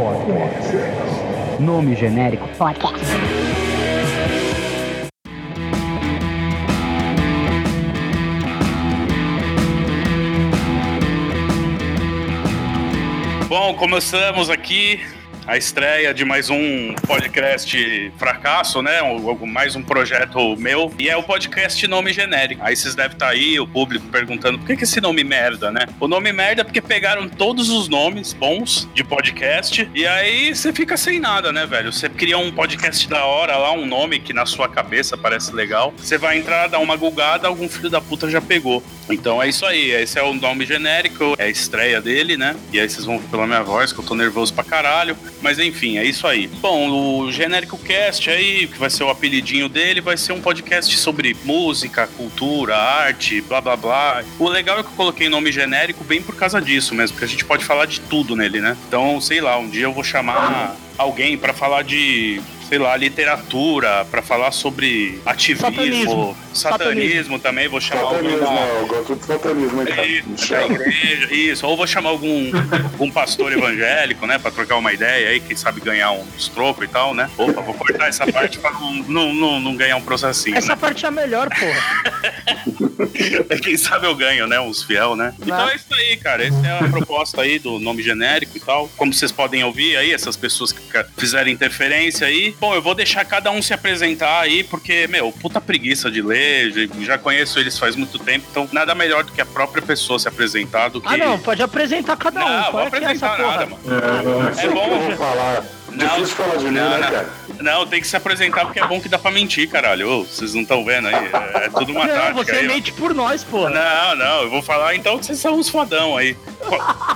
Podcast. Nome genérico podcast. Bom, começamos aqui a estreia de mais um podcast fracasso, né? Mais um projeto meu. E é o podcast Nome Genérico. Aí vocês devem estar aí, o público perguntando por que, que esse nome merda, né? O nome merda é porque pegaram todos os nomes bons de podcast e aí você fica sem nada, né, velho? Você cria um podcast da hora lá, um nome que na sua cabeça parece legal. Você vai entrar, dar uma gulgada, algum filho da puta já pegou. Então é isso aí, esse é o nome genérico, é a estreia dele, né? E aí vocês vão pela minha voz que eu tô nervoso pra caralho. Mas enfim, é isso aí. Bom, o Genérico Cast aí, que vai ser o apelidinho dele, vai ser um podcast sobre música, cultura, arte, blá blá blá. O legal é que eu coloquei nome genérico bem por causa disso mesmo, porque a gente pode falar de tudo nele, né? Então, sei lá, um dia eu vou chamar alguém pra falar de. Sei lá, literatura, pra falar sobre ativismo, Satanismo. satanismo, também. Vou chamar Satanismo, da, né? eu gosto de satanismo, hein, cara? Me isso, da igreja, isso. Ou vou chamar algum, algum pastor evangélico, né? Pra trocar uma ideia aí, quem sabe ganhar uns trocos e tal, né? Opa, vou cortar essa parte pra não, não, não, não ganhar um processinho, Essa né? parte é a melhor, porra. Quem sabe eu ganho, né? Uns fiel, né? Então é isso aí, cara. Essa é a proposta aí do nome genérico e tal. Como vocês podem ouvir aí, essas pessoas que fizeram interferência aí. Bom, eu vou deixar cada um se apresentar aí, porque, meu, puta preguiça de ler, já- conheço eles faz muito tempo, então nada melhor do que a própria pessoa se apresentar do que. Ah, não, pode apresentar cada um. Não, vou Qual é é essa apresentar porra? nada, mano. É, sei o bom. que eu vou falar. Não, Difícil falar de não, né, cara? Não, tem que se apresentar porque é bom que dá pra mentir, caralho. Ô, vocês não estão vendo aí? É, é tudo uma Não, tática você aí. ó. mente por nós, porra. Não, não, eu vou falar então que vocês são uns fodão aí.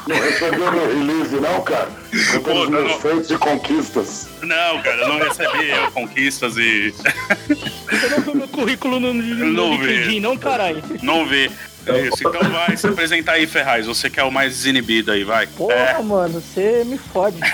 Não recebeu meu release, não, cara? Pô, meus não. feitos e conquistas. Não, cara, eu não recebi eu, conquistas e. Você não viu meu currículo no, no Não vi. LinkedIn, não, caralho. Não vi. Isso, então vai se apresentar aí, Ferraz. Você que é o mais desinibido aí, vai. Porra, mano, você me fode.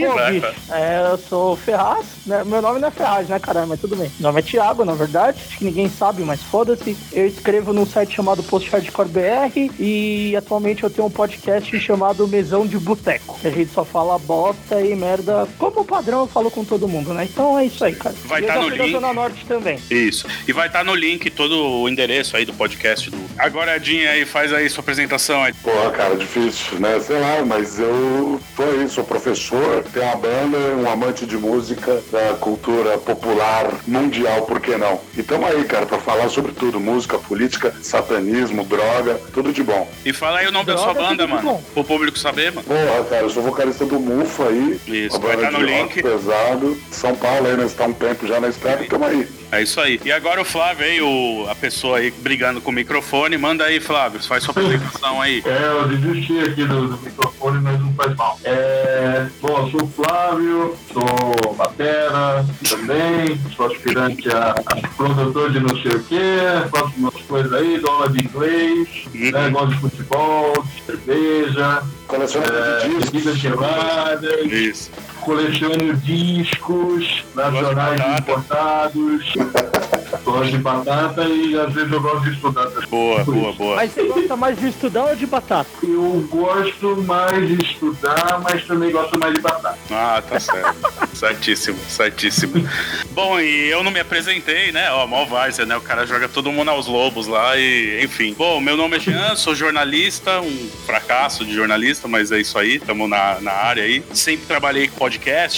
Pô, vai, bicho, é, eu sou o Ferraz, né? Meu nome não é Ferraz, né, caralho? Mas tudo bem. Meu nome é Thiago, na verdade. Acho que ninguém sabe, mas foda-se. Eu escrevo num site chamado Post Hardcore BR e atualmente eu tenho um podcast chamado Mesão de Boteco. A gente só fala bosta e merda. Como padrão, eu falo com todo mundo, né? Então é isso aí, cara. Vai e eu tá no link. Zona Norte também. Isso. E vai estar no link todo o endereço aí do podcast do. Agora, Dinha aí, faz aí sua apresentação aí. Porra, cara, difícil, né? Sei lá, mas eu tô aí, sou professor, tenho uma banda, um amante de música, da cultura popular mundial, por que não? E tamo aí, cara, pra falar sobre tudo: música, política, satanismo, droga, tudo de bom. E fala aí o nome da Droga, sua banda, mano. bom. Pro público saber, mano. Porra, cara, eu sou vocalista do Mufa aí. Isso, vai banda tá no link. pesado. São Paulo aí, nós tá um tempo já na estrada, tamo aí. É isso aí. E agora o Flávio aí, o, a pessoa aí brigando com o microfone. Manda aí, Flávio, faz sua apresentação aí. É, eu desisti aqui do, do microfone, mas não faz mal. É, bom, eu sou o Flávio, sou batera também, sou aspirante a, a produtor de não sei o quê, faço umas coisas aí, dou aula de inglês, né, gosto de futebol, de cerveja, Colecionador é, de discos. bebidas geladas, Isso. Coleciono discos nacionais importados, gosto de batata e às vezes eu gosto de estudar. Boa, boa, boa. Mas você gosta mais de estudar ou de batata? Eu gosto mais de estudar, mas também gosto mais de batata. Ah, tá certo. certíssimo, certíssimo. Bom, e eu não me apresentei, né? Ó, mal várzea, né? O cara joga todo mundo aos lobos lá e, enfim. Bom, meu nome é Jean, sou jornalista, um fracasso de jornalista, mas é isso aí, estamos na, na área aí. Sempre trabalhei com podcast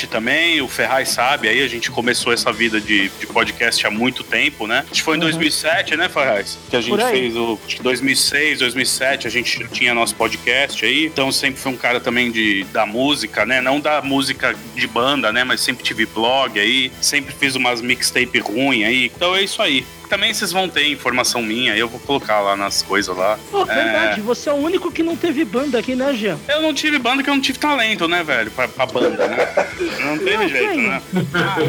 também, o Ferraz sabe, aí a gente começou essa vida de, de podcast há muito tempo, né? Acho que foi em 2007, né, Ferraz? Que a gente fez o acho que 2006, 2007, a gente tinha nosso podcast aí. Então sempre fui um cara também de da música, né? Não da música de banda, né? Mas sempre tive blog aí, sempre fiz umas mixtape ruim aí. Então é isso aí. Também vocês vão ter informação minha, eu vou colocar lá nas coisas lá. Pô, verdade, você é o único que não teve banda aqui, né, Jean? Eu não tive banda que eu não tive talento, né, velho? Pra, pra banda, né? Não teve Não, jeito, né?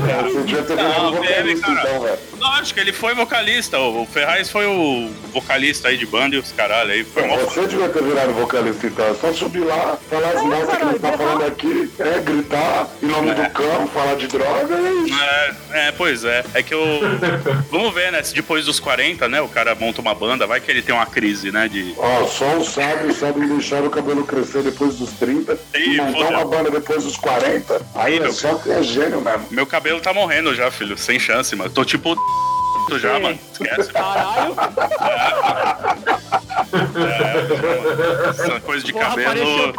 É, Você devia ter Não, teve, cara. então, velho. Lógico, ele foi vocalista. O Ferraz foi o vocalista aí de banda e os caralho aí. Foi mó Você devia ter virado vocalista, então. É só subir lá, falar as É, notas que ele tá falando aqui, é gritar em nome É. do cão, falar de droga, é isso. É, é, pois é. É que eu. Vamos ver, né? Acontece depois dos 40, né? O cara monta uma banda, vai que ele tem uma crise, né? De... Ó, só os sábios sabem deixar o cabelo crescer depois dos 30 Ih, e montar uma banda depois dos 40. Aí Ih, é meu- só que é gênio mesmo. Meu cabelo tá morrendo já, filho. Sem chance, mano. Tô tipo já, mano. Esquece. Caralho, É, essa coisa de Porra, cabelo. apareceu.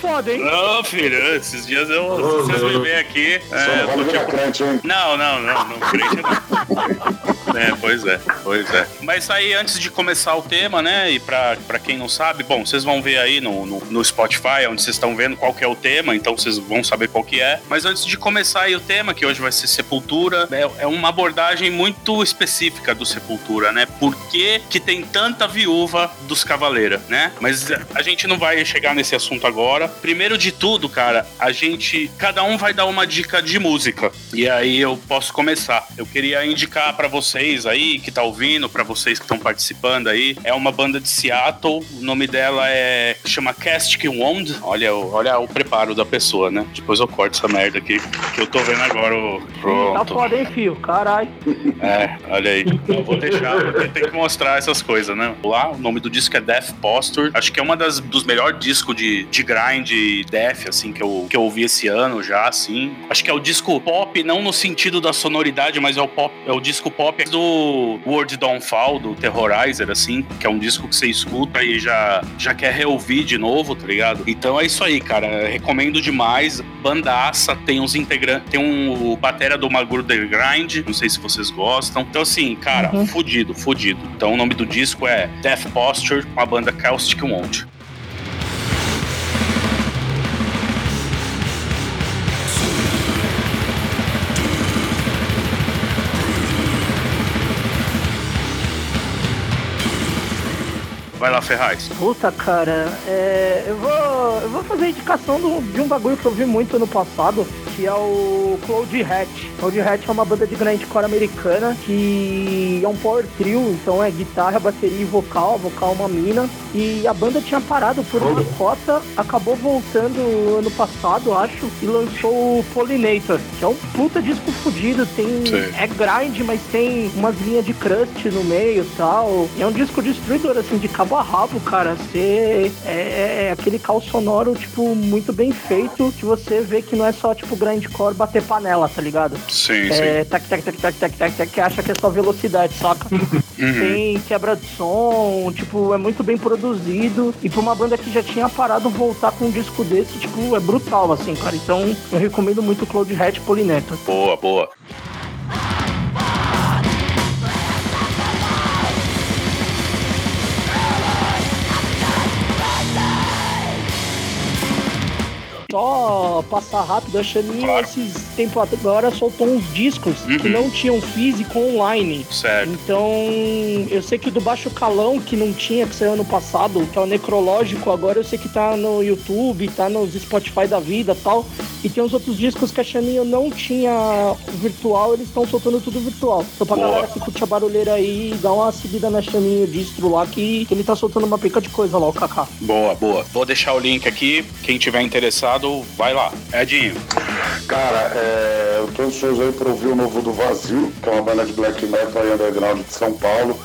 Foda, hein? Não, filho, esses dias eu. Se vocês me meu. verem aqui. É, não tipo. crente, hein? Não, não, não, não crente não. É, pois é, pois é. Mas aí, antes de começar o tema, né, e pra, pra quem não sabe, bom, vocês vão ver aí no, no, no Spotify, onde vocês estão vendo qual que é o tema, então vocês vão saber qual que é. Mas antes de começar aí o tema, que hoje vai ser Sepultura, é, é uma abordagem muito específica do Sepultura, né? Por que que tem tanta viúva dos Cavaleira, né? Mas a gente não vai chegar nesse assunto agora. Primeiro de tudo, cara, a gente, cada um vai dar uma dica de música. E aí eu posso começar. Eu queria indicar pra vocês aí que tá ouvindo, pra vocês que estão participando aí, é uma banda de Seattle. O nome dela é chama Castic Wound. Olha, olha o preparo da pessoa, né? Depois eu corto essa merda aqui que eu tô vendo agora. o- Tá Pronto. foda, hein, fio? Caralho. É, olha aí. Eu vou deixar, porque tem que mostrar essas coisas, né? Lá, o nome do disco é Death Posture. Acho que é uma das dos melhores discos de, de grind e death, assim, que eu, que eu ouvi esse ano já, assim. Acho que é o disco pop, não no sentido da sonoridade, mas é o pop, é o disco pop do World Downfall, do Terrorizer, assim, que é um disco que você escuta e já, já quer reouvir de novo, tá ligado? Então é isso aí, cara. Recomendo demais. Bandaça, tem uns integrantes, tem um o batera do Maguro The Grind, não sei se vocês gostam. Então, assim, cara, Uhum. fudido, fudido. Então o nome do disco é Death Posture, com a banda Caustic Wound. Vai lá, Ferraz. Puta, cara, é, eu, vou, eu vou fazer indicação do- de um bagulho que eu vi muito ano passado, que é o Cloud Hatch. Cloud Hatch é uma banda de grindcore americana que é um power trio, então é guitarra, bateria e vocal, vocal uma mina. E a banda tinha parado por uma cota, acabou voltando ano passado, acho, e lançou o Pollinator, que é um puta disco fudido, tem Sim. é grind, mas tem umas linhas de crust no meio e tal. E é um disco destruidor, assim, de cabo a rabo, cara. Você é, é aquele caos sonoro, tipo, muito bem feito, que você vê que não é só, tipo, grindcore bater panela, tá ligado? Sim, É, tac, tac, tac, tac, tac, tac, tac, que acha que é só velocidade, saca? Uhum. Tem quebra de som, tipo, é muito bem produzido. E pra uma banda que já tinha parado, voltar com um disco desse, tipo, é brutal, assim, cara. Então, eu recomendo muito o Cloud Hat Polineto. Boa, boa. Só passar rápido, a Xaninha Claro. esses tempos agora soltou uns discos que Uhum. não tinham físico online. Certo. Então, eu sei que o do Baixo Calão, que não tinha, que saiu ano passado, que é o Necrológico, agora eu sei que tá no YouTube, tá nos Spotify da vida e tal. E tem uns outros discos que a Xaninha não tinha virtual, eles estão soltando tudo virtual. Então, pra Boa. galera que curte a barulheira aí, dá uma seguida na Xaninha, distro lá, que, que ele tá soltando uma pica de coisa lá, o Kaká. Boa, boa. Vou deixar o link aqui. Quem tiver interessado, vai lá. Edinho. Cara, é, eu tô ansioso aí pra ouvir o novo do Vazio, que é uma banda de black metal aí underground de São Paulo,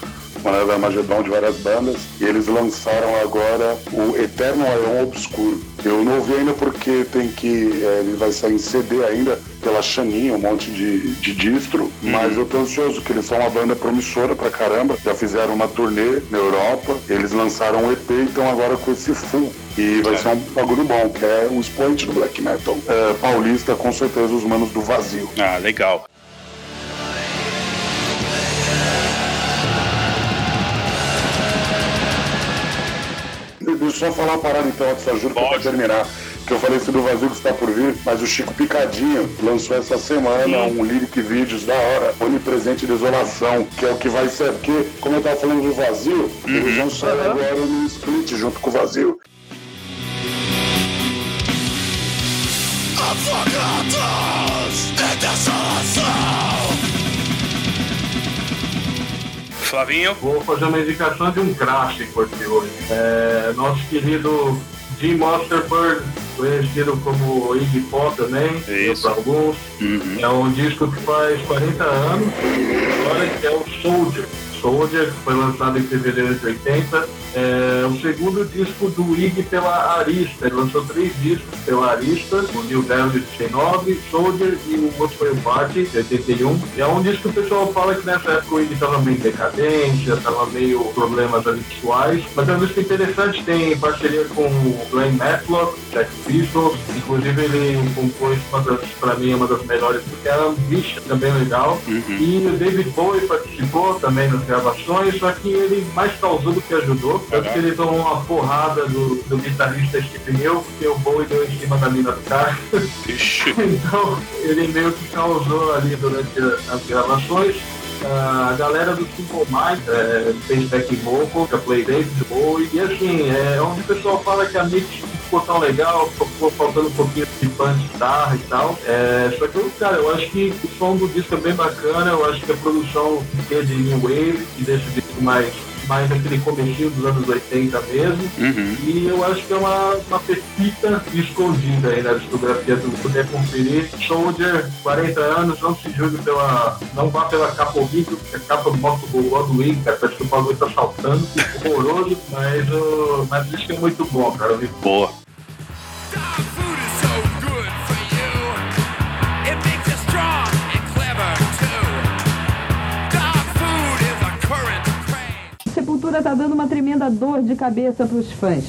uma da Armagedon de várias bandas, e eles lançaram agora o Eterno Aion Obscuro. Eu não ouvi ainda porque tem que. é, ele vai sair em CD ainda pela Xaninha, um monte de, de distro, mas eu tô ansioso, que eles são uma banda promissora pra caramba. Já fizeram uma turnê na Europa, eles lançaram um EP, então agora com esse full. E vai ser um bagulho bom, que é o expoente do black metal é, paulista, com certeza, os manos do vazio. Ah, legal. Deixa eu só falar uma parada então, só juro é pra Pode. terminar. Que eu falei sobre o vazio que está por vir, mas o Chico Picadinho lançou essa semana um lyric vídeos da hora, onipresente desolação, que é o que vai ser, porque, como eu tava falando do vazio, eles vão sair Uhum. agora no split junto com o vazio. Flavinho. Vou fazer uma indicação de um clássico aqui hoje. É, nosso querido Jim Monsterbird conhecido como Iggy Pop também, para alguns. Uhum. É um disco que faz 40 anos, agora que é o Soldier. Soldier, que foi lançado em fevereiro de 80. É o segundo disco do Iggy pela Arista. Ele lançou três discos pela Arista, o New Devil de 89, Soldier e o outro foi o Party, de 81. E é um disco que o pessoal fala que nessa época o Iggy estava meio em decadência, estava meio problemas pessoais. Mas é um disco interessante, tem parceria com o Glenn Matlock, Jack Pistols. Inclusive ele compôs uma das, pra mim, uma das melhores, porque é a Ambition, também legal. Uhum. E o David Bowie participou também nas gravações, só que ele mais causou do que ajudou. Tanto que ele tomou uma porrada do, do guitarrista Steve New, porque o Bowie deu em cima da mina do cara. Ixi. então ele meio que causou ali durante as gravações. A galera do Simple Mind é, fez back vocal, que play David Bowie. E assim, é onde o pessoal fala que a mix ficou tão legal, ficou faltando um pouquinho de punch guitarra e tal. É, só que, cara, eu acho que o som do disco é bem bacana, eu acho que a produção é de New Wave, que deixa o disco mais, mais aquele comecinho dos anos 80 mesmo. Uhum. E eu acho que é uma, uma pepita escondida aí na discografia do poder conferir. Soldier, 40 anos, não se julgue pela. não vá pela capa horrível, porque a capa mostra o do Wing, cara, parece que o bagulho tá saltando, horroroso, mas, o mas isso é muito bom, cara. Boa. Sepultura tá dando uma tremenda dor de cabeça pros fãs.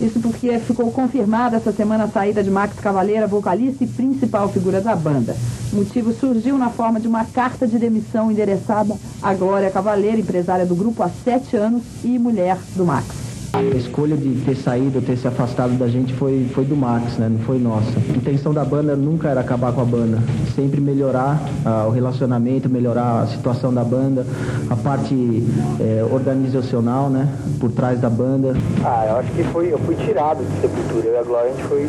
Isso porque ficou confirmada essa semana a saída de Max Cavaleira, vocalista e principal figura da banda. O motivo surgiu na forma de uma carta de demissão endereçada a Glória Cavaleira, empresária do grupo há sete anos e mulher do Max. A escolha de ter saído, ter se afastado da gente foi, foi do Max, né? Não foi nossa. A intenção da banda nunca era acabar com a banda. Sempre melhorar ah, o relacionamento, melhorar a situação da banda, a parte eh, organizacional, né? Por trás da banda. Ah, eu acho que foi, eu fui tirado de Sepultura. Eu e a Glória, a gente foi,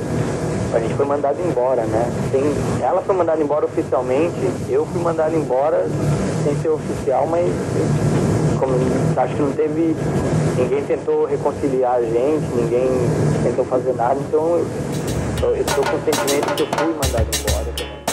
a gente foi mandado embora, né? Sem, ela foi mandada embora oficialmente, eu fui mandado embora sem ser oficial, mas como, acho que não teve, ninguém tentou reconciliar a gente, ninguém tentou fazer nada, então eu, estou com o sentimento que eu fui mandado embora também.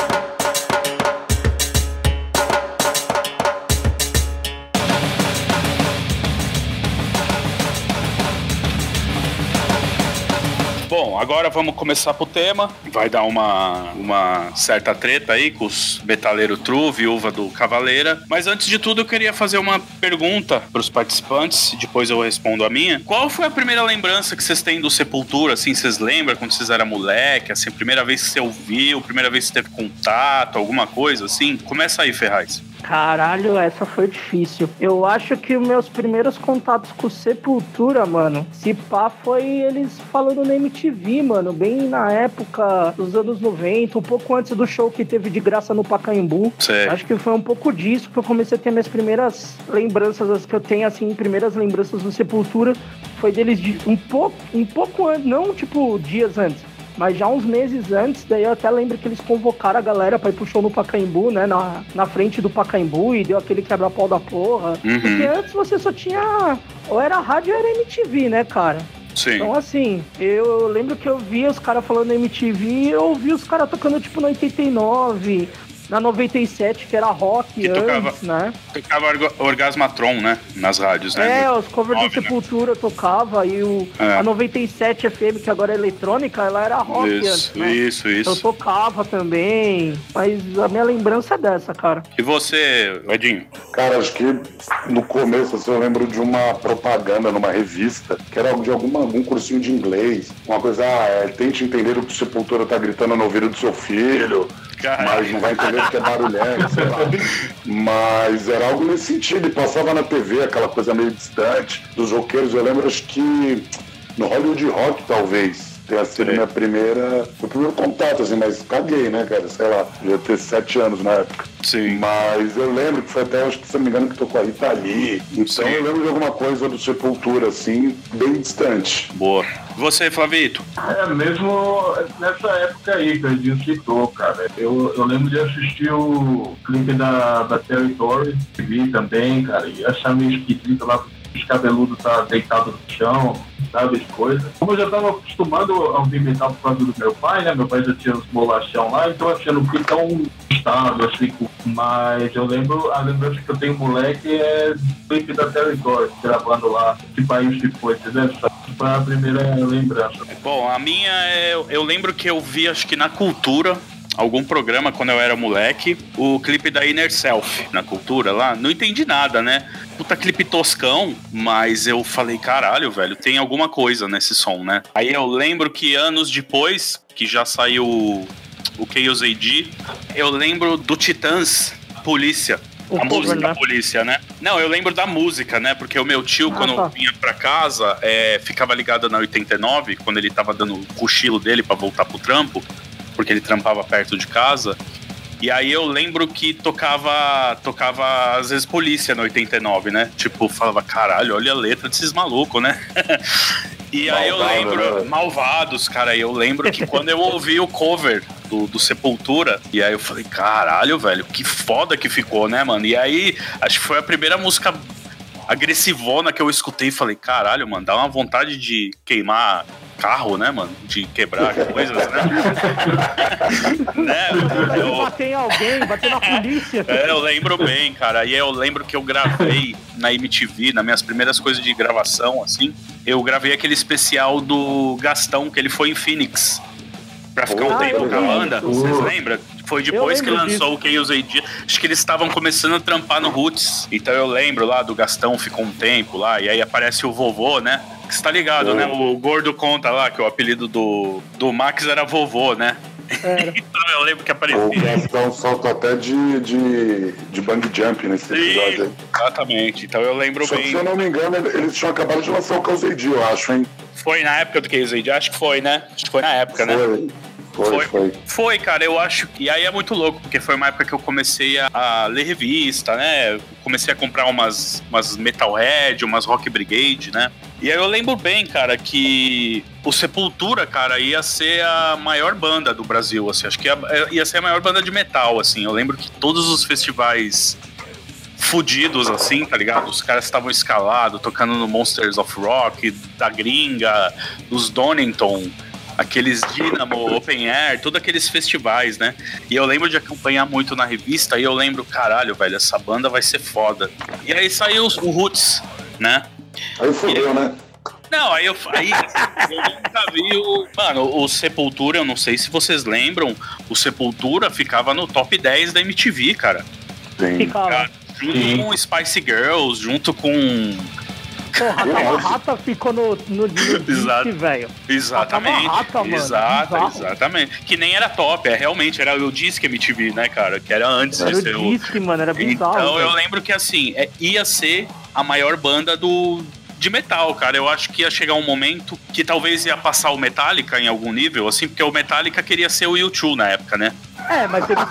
Agora vamos começar pro tema. Vai dar uma, uma certa treta aí com os Metaleiro True, viúva do Cavaleira. Mas antes de tudo, eu queria fazer uma pergunta pros participantes, depois eu respondo a minha. Qual foi a primeira lembrança que vocês têm do Sepultura? Assim, vocês lembram quando vocês eram moleque? Assim, primeira vez que você ouviu, primeira vez que teve contato, alguma coisa assim? Começa aí, Ferraz. Caralho, essa foi difícil. Eu acho que os meus primeiros contatos com Sepultura, mano, se pá, foi eles falando na MTV, mano, bem na época dos anos 90, um pouco antes do show que teve de graça no Pacaembu. Acho que foi um pouco disso que eu comecei a ter minhas primeiras lembranças, as que eu tenho, assim, primeiras lembranças do Sepultura, foi deles de um pouco, um pouco antes, não tipo dias antes, mas já uns meses antes, daí eu até lembro que eles convocaram a galera pra ir pro show no Pacaembu, né? Na, na frente do Pacaembu e deu aquele quebra-pau da porra. Uhum. Porque antes você só tinha. Ou era rádio ou era MTV, né, cara? Sim. Então, assim, eu lembro que eu via os caras falando MTV e eu ouvi os caras tocando, tipo, no 89, na 97, que era rock Que antes, tocava- né? Tocava Orga- Orgasmatron, né? Nas rádios, né? É, os covers do né? Sepultura eu tocava e o, É. a 97 FM, que agora é eletrônica, ela era rock antes, Isso, né? isso, Eu isso. tocava também, mas a minha lembrança é dessa, cara. E você, Edinho? Cara, acho que no começo assim, eu lembro de uma propaganda numa revista, que era de alguma, algum cursinho de inglês. Uma coisa, ah, é, tente entender o que o Sepultura tá gritando no ouvido do seu filho, Mas não vai entender porque é barulhento, sei lá. Mas era algo nesse sentido, e passava na TV, aquela coisa meio distante dos roqueiros. Eu lembro, acho que no Hollywood Rock, talvez. Tenha sido Sei. minha primeira. Meu primeiro contato, assim, mas caguei, né, cara? Sei lá, devia ter sete anos na época. Sim. Mas eu lembro que foi até, acho que se não me engano, que tocou a Rita Lee. Então Sim. eu lembro de alguma coisa do Sepultura, assim, bem distante. Boa. E você, Flavito? É, mesmo nessa época aí que a gente citou, cara. Eu, eu lembro de assistir o clipe da, da Territory, vi também, cara, e achar meio esquisito lá os cabeludos tá deitado no chão, sabe, as coisas. Como eu já tava acostumado a ouvir metal por causa do meu pai, né? Meu pai já tinha uns bolachão lá, então eu não fui tão estado, assim, mas eu lembro, a lembrança que eu tenho moleque é clipe da Territory, gravando lá, que país que foi, entendeu? A primeira lembrança. Bom, a minha é. Eu lembro que eu vi, acho que na cultura. Algum programa quando eu era moleque, o clipe da Inner Self na cultura lá, não entendi nada, né? Puta clipe toscão, mas eu falei, caralho, velho, tem alguma coisa nesse som, né? Aí eu lembro que anos depois, que já saiu o- Chaos AD, eu lembro do Titãs Polícia. O a música né? polícia, né? Não, eu lembro da música, né? Porque o meu tio, Ah, quando tá. vinha pra casa, é, ficava ligado na 89, quando ele tava dando o cochilo dele pra voltar pro trampo, porque ele trampava perto de casa. E aí eu lembro que tocava, tocava às vezes polícia na 89, né? Tipo, falava, caralho, olha a letra desses malucos, né? e aí eu Malvado, lembro, né? malvados, cara, eu lembro que quando eu ouvi o cover do, do Sepultura, e aí eu falei, caralho, velho, que foda que ficou, né, mano? E aí, acho que foi a primeira música agressivona que eu escutei e falei, caralho, mano, dá uma vontade de queimar carro, né, mano? De quebrar coisas, né? né? Eu, Bater em alguém, bater na polícia. é, eu lembro bem, cara. E eu lembro que eu gravei na MTV, nas minhas primeiras coisas de gravação, assim. Eu gravei aquele especial do Gastão, que ele foi em Phoenix. Pra ficar um tempo com a banda. Vocês lembram? Foi depois que lançou o Chaos AD. Acho que eles estavam começando a trampar no Roots. Então eu lembro lá do Gastão, ficou um tempo lá. E aí aparece o vovô, né? Que você tá ligado, né? O gordo conta lá que o apelido do, do Max era vovô, né? Então eu lembro que O aparecia. Gastão solta até de, de, de bang jump nesse episódio. aí. Exatamente. Então eu lembro Só bem. se eu não me engano, eles tinham acabado de lançar o Causade, eu acho, hein? Foi na época do Case AD? Acho que foi, né? Acho que foi na época, né? Foi. Foi, foi. Cara, eu acho. E aí é muito louco, porque foi uma época que eu comecei a, a ler revista, né? Comecei a comprar umas, umas Metalhead, umas Rock Brigade, né? E aí eu lembro bem, cara, que o Sepultura, cara, ia ser a maior banda do Brasil, assim. Acho que ia, ia ser a maior banda de metal, assim. Eu lembro que todos os festivais fudidos, assim, tá ligado? Os caras estavam escalados, tocando no Monsters of Rock, da Gringa, dos Donington, aqueles Dynamo, Open Air, todos aqueles festivais, né? E eu lembro de acompanhar muito na revista e eu lembro, caralho, velho, essa banda vai ser foda. E aí saiu o Roots, né? Aí fodeu, né? Não, aí eu, aí eu nunca vi o. Mano, o Sepultura, eu não sei se vocês lembram, o Sepultura ficava no top 10 da MTV, cara. Sim. Fica lá. Cara, junto Sim. com Spice Girls, junto com. Porra, a rata ficou no, no, no velho. Exatamente. Rata, mano, Exato, bizarro. exatamente. Que nem era top, é realmente, era o Disque MTV, né, cara? Que era antes Era de o ser o. disque, mano, era bizarro. Então eu lembro que assim, é, ia ser a maior banda do de metal, cara. Eu acho que ia chegar um momento que talvez ia passar o Metallica em algum nível, assim, porque o Metallica queria ser o U2 na época, né? É, mas ele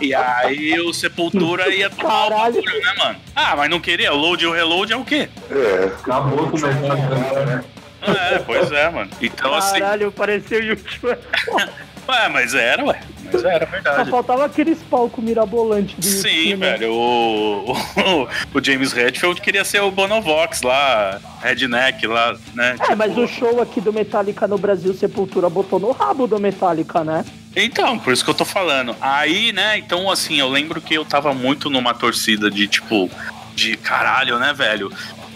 E aí o Sepultura ia tomar o Caralho. bagulho, né, mano? Ah, mas não queria. O load e o reload é o quê? É. Acabou com o mercado, né? É, pois é, mano. Então assim. Caralho, pareceu o YouTube. Ué, mas era, ué. Mas era Só verdade. faltava aqueles palcos mirabolantes do Sim, né? velho. O, o, o James Hetfield queria ser o Bonovox lá, Redneck lá, né? É, mas Tipo, o show aqui do Metallica no Brasil, Sepultura botou no rabo do Metallica, né? Então, por isso que eu tô falando. Aí, né, então assim, eu lembro que eu tava muito numa torcida de tipo, de caralho, né, velho?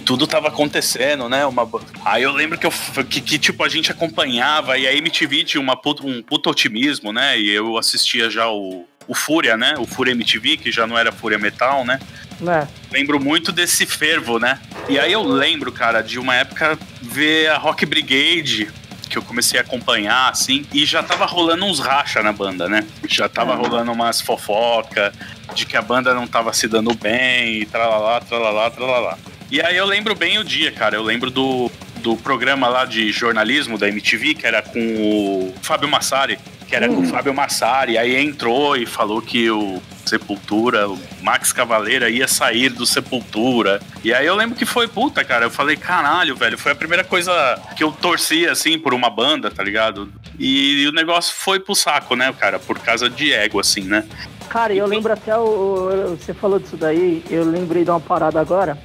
Tudo tava acontecendo, né? Uma... Aí eu lembro que, eu, que, que, tipo, a gente acompanhava e a MTV tinha uma puta- um puto otimismo, né? E eu assistia já o, o Fúria, né? O Fúria MTV, que já não era Fúria Metal, né? Né? lembro muito desse fervo, né? E aí eu lembro, cara, de uma época ver a Rock Brigade, que eu comecei a acompanhar, assim, e já tava rolando uns racha na banda, né? Já tava rolando umas fofoca de que a banda não tava se dando bem, e tralalá, tralalá, tralalá. E aí eu lembro bem o dia, cara. Eu lembro do, do programa lá de jornalismo da MTV, que era com o Fábio Massari, que era com o Fábio Massari, aí entrou e falou que o Sepultura, o Max Cavaleira ia sair do Sepultura. E aí eu lembro que foi puta, cara. Eu falei, caralho, velho, foi a primeira coisa que eu torci assim por uma banda, tá ligado? E o negócio foi pro saco, né, cara, por causa de ego, assim, né? Cara, eu lembro até o, o- Você falou disso daí, eu lembrei de uma parada agora.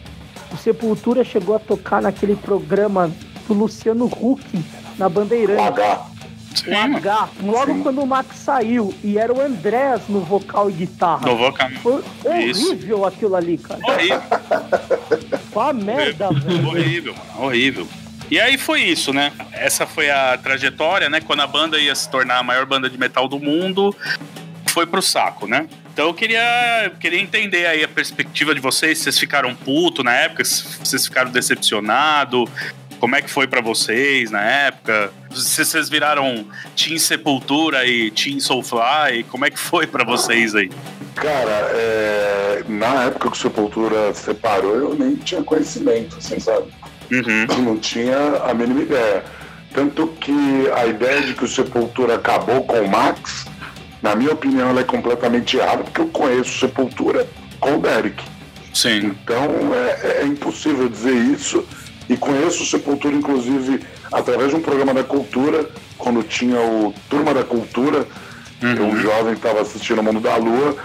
O Sepultura chegou a tocar naquele programa do Luciano Huck na Bandeirante. H. Um H, logo Sim. quando o Max saiu, e era o Andrés no vocal e guitarra. No vocal. Foi Isso. horrível aquilo ali, cara. Horrível, Foi uma merda, velho. horrível, mano, horrível. E aí foi isso, né? Essa foi a trajetória, né? Quando a banda ia se tornar a maior banda de metal do mundo, foi pro saco, né? Então eu queria, queria entender aí a perspectiva de vocês, se vocês ficaram puto na época, se vocês ficaram decepcionados, como é que foi pra vocês na época? Se vocês viraram Team Sepultura e Team Soulfly, como é que foi pra vocês aí? Cara, é, na época que o Sepultura separou, eu nem tinha conhecimento, assim, sabe? Uhum. Eu não tinha a mínima ideia. Tanto que a ideia de que o Sepultura acabou com o Max, na minha opinião, ela é completamente errada, porque eu conheço Sepultura com o Derek. Sim. Então é, é impossível dizer isso. E conheço Sepultura, inclusive, através de um programa da Cultura, quando tinha o Turma da Cultura, eu, um jovem, estava assistindo o Mundo da Lua.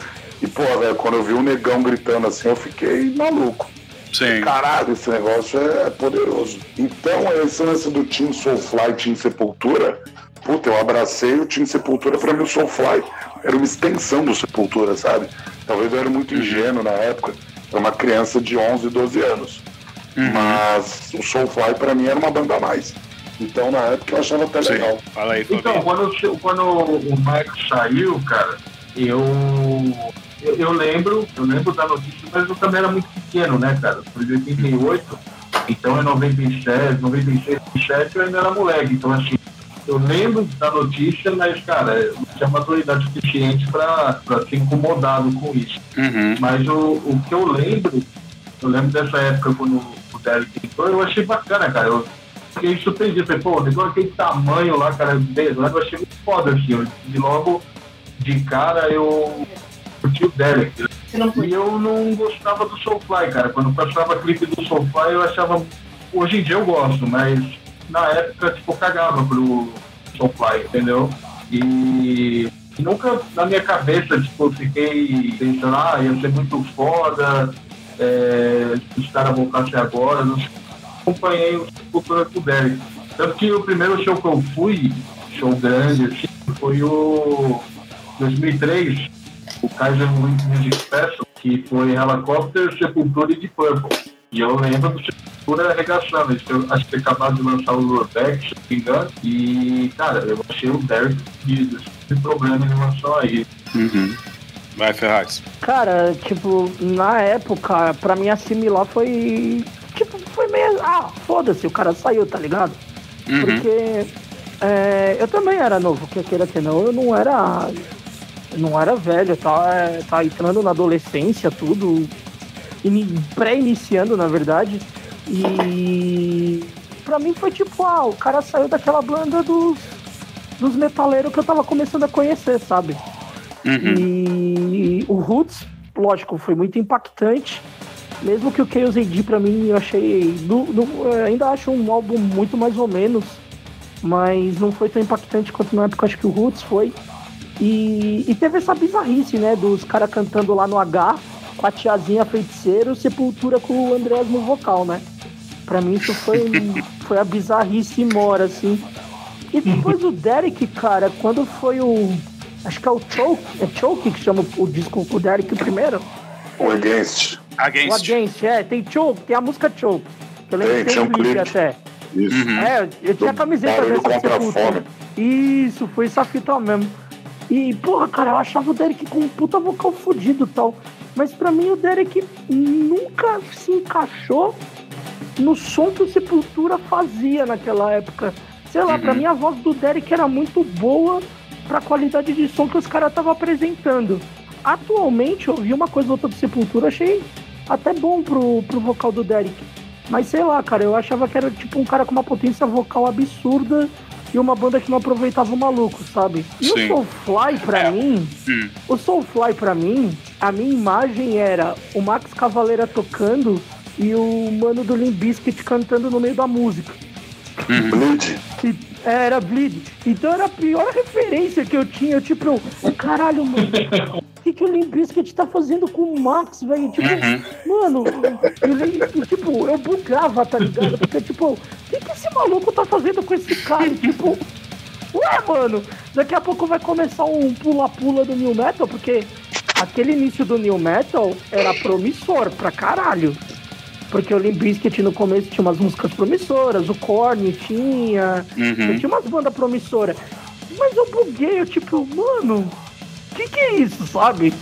E, pô, velho, quando eu vi o negão gritando assim, eu fiquei maluco. Sim. Caralho, esse negócio é poderoso. Então, esse lance do Team Soulfly, Team Sepultura, puta, eu abracei o Team Sepultura, pra mim o Soulfly era uma extensão do Sepultura, sabe? Talvez eu era muito ingênuo na época, era uma criança de 11, 12 anos. Mas o Soulfly pra mim era uma banda a mais. Então, na época, eu achava até Sim. legal. Fala aí, Então, quando, quando o Max saiu, cara, eu, eu. eu lembro, eu lembro da notícia, mas eu também era muito pequeno, né, cara? Foi de 88, então em 97, 96, 97 eu ainda era moleque. Então, assim, eu lembro da notícia, mas, cara, eu não tinha maturidade suficiente pra, pra ser incomodado com isso. Uhum. Mas o, o que eu lembro, eu lembro dessa época quando o Derek entrou, eu achei bacana, cara. Eu fiquei surpreendido. Falei, pô, negócio aquele tamanho lá, cara, pesado, eu achei muito foda, assim. Eu- E logo de cara eu curti o Derek. E eu não gostava do Soulfly, cara. Quando passava clipe do Soulfly, eu achava. Hoje em dia eu gosto, mas na época, tipo, cagava pro Soulfly, entendeu? E nunca na minha cabeça, tipo, fiquei pensando, ah, ia ser muito foda, é, os caras voltassem agora. Não acompanhei o Sepultura com o Derek. Tanto que o primeiro show que eu fui, show grande, assim, foi o 2003, o Kaiser Music Festival, que foi Helicopter, Sepultura e Deep Purple. E eu lembro do Sepultura arregaçando. Eles tinham- Acho que acabado de lançar o Lurbeck, se não me engano. E, cara, eu achei o Derek de sem problema em relação a isso. Uhum. Vai, Ferraz. Cara, tipo, na época, pra mim assimilar foi. Tipo, foi meio. Ah, foda-se, o cara saiu, tá ligado? Uhum. Porque é, eu também era novo, que queira que não, eu não era. eu Não era velho, eu tava, tava entrando na adolescência, tudo. ini- Pré-iniciando, na verdade. E pra mim foi tipo, ah, o cara saiu daquela banda dos, dos metaleiros que eu tava começando a conhecer, sabe? Uhum. E o Roots, lógico, foi muito impactante. Mesmo que o Chaos AD pra mim eu achei. no- eu ainda acho um álbum muito mais ou menos. Mas não foi tão impactante quanto na época acho que o Roots foi. E, e teve essa bizarrice, né? Dos caras cantando lá no H, com a tiazinha feiticeiro, sepultura com o Andrés no vocal, né? Pra mim isso foi, foi a bizarrice mora, assim. E depois o Derek, cara, quando foi o. Acho que é o Choke, é Choke que chama o disco com o Derek primeiro? O Against. O Against. Against, é, tem Choke, tem a música Choke. Que eu lembro Tem, que tem tinha um clipe até. Isso. Uhum. É, eu tinha a camiseta dessa Sepultura. fome. Isso, foi essa fita mesmo. E, porra, cara, eu achava o Derek com um puta vocal fudido e tal. Mas pra mim o Derek nunca se encaixou no som que o Sepultura fazia naquela época. Sei lá, pra mim a voz do Derek era muito boa pra qualidade de som que os caras estavam apresentando. Atualmente, eu vi uma coisa ou outra do Sepultura, achei até bom pro, pro vocal do Derek. Mas sei lá, cara, eu achava que era tipo um cara com uma potência vocal absurda e uma banda que não aproveitava o maluco, sabe? E Sim. o Soulfly, pra É. mim, Hum. o Soulfly, pra mim, a minha imagem era o Max Cavaleira tocando e o mano do Limp Bizkit cantando no meio da música. Bleed. E, é, era Bleed. Então era a pior referência que eu tinha. Eu, tipo, eu, caralho, mano. Que que o Limp Bizkit tá fazendo com o Max, velho? Tipo, mano, ele, tipo, eu bugava, tá ligado? Porque, tipo, o que, que esse maluco tá fazendo com esse cara? Tipo, ué, mano, daqui a pouco vai começar um pula-pula do New Metal, porque aquele início do New Metal era promissor pra caralho. Porque o Limp Bizkit no começo tinha umas músicas promissoras, o Korn tinha, Uhum. tinha umas bandas promissoras. Mas eu buguei, eu tipo, mano, que que é isso, sabe?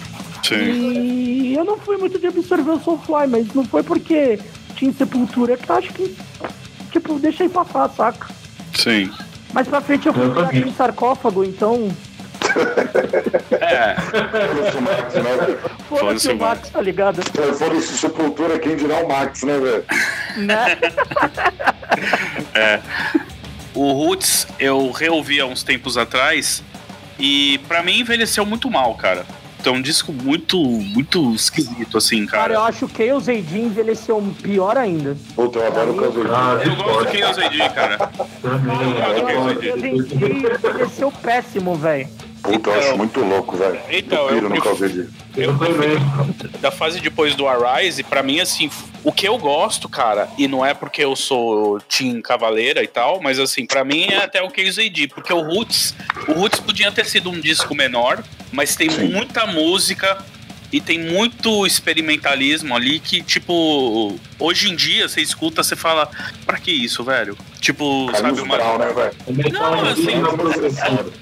Sim. E eu não fui muito de absorver o Soulfly, mas não foi porque tinha Sepultura que eu acho que, tipo, deixei passar, saca? Sim. Mais pra frente eu fui Eu pra aquele sarcófago, então É, Foda-se o Max, né, Foda-se o Max, tá ligado? É, Foda-se Sepultura, quem dirá o Max, né, velho? Né? o Roots eu reouvi há uns tempos atrás e pra mim envelheceu muito mal, cara. Então, um disco muito, muito esquisito, assim, Cara, eu cara. acho que o AD envelheceu pior ainda. Puta, eu adoro o caso Ah, Eu gosto do. Chaos cara. Eu Eu gosto do Chaos envelheceu péssimo, velho. Puta, eu acho muito louco, velho. Então, eu piro eu no prefiro-. Eu também. da fase depois do Arise, pra mim, assim, o que eu gosto, cara, e não é porque eu sou Team Cavaleira e tal, mas assim, pra mim é até o Chaos AD, porque o Roots, o Roots podia ter sido um disco menor, mas tem muita música e tem muito experimentalismo ali que, tipo, hoje em dia você escuta, você fala, pra que isso, velho? Tipo, sabe, Carlos uma, Brown, né, velho? Não, assim, Não, processado.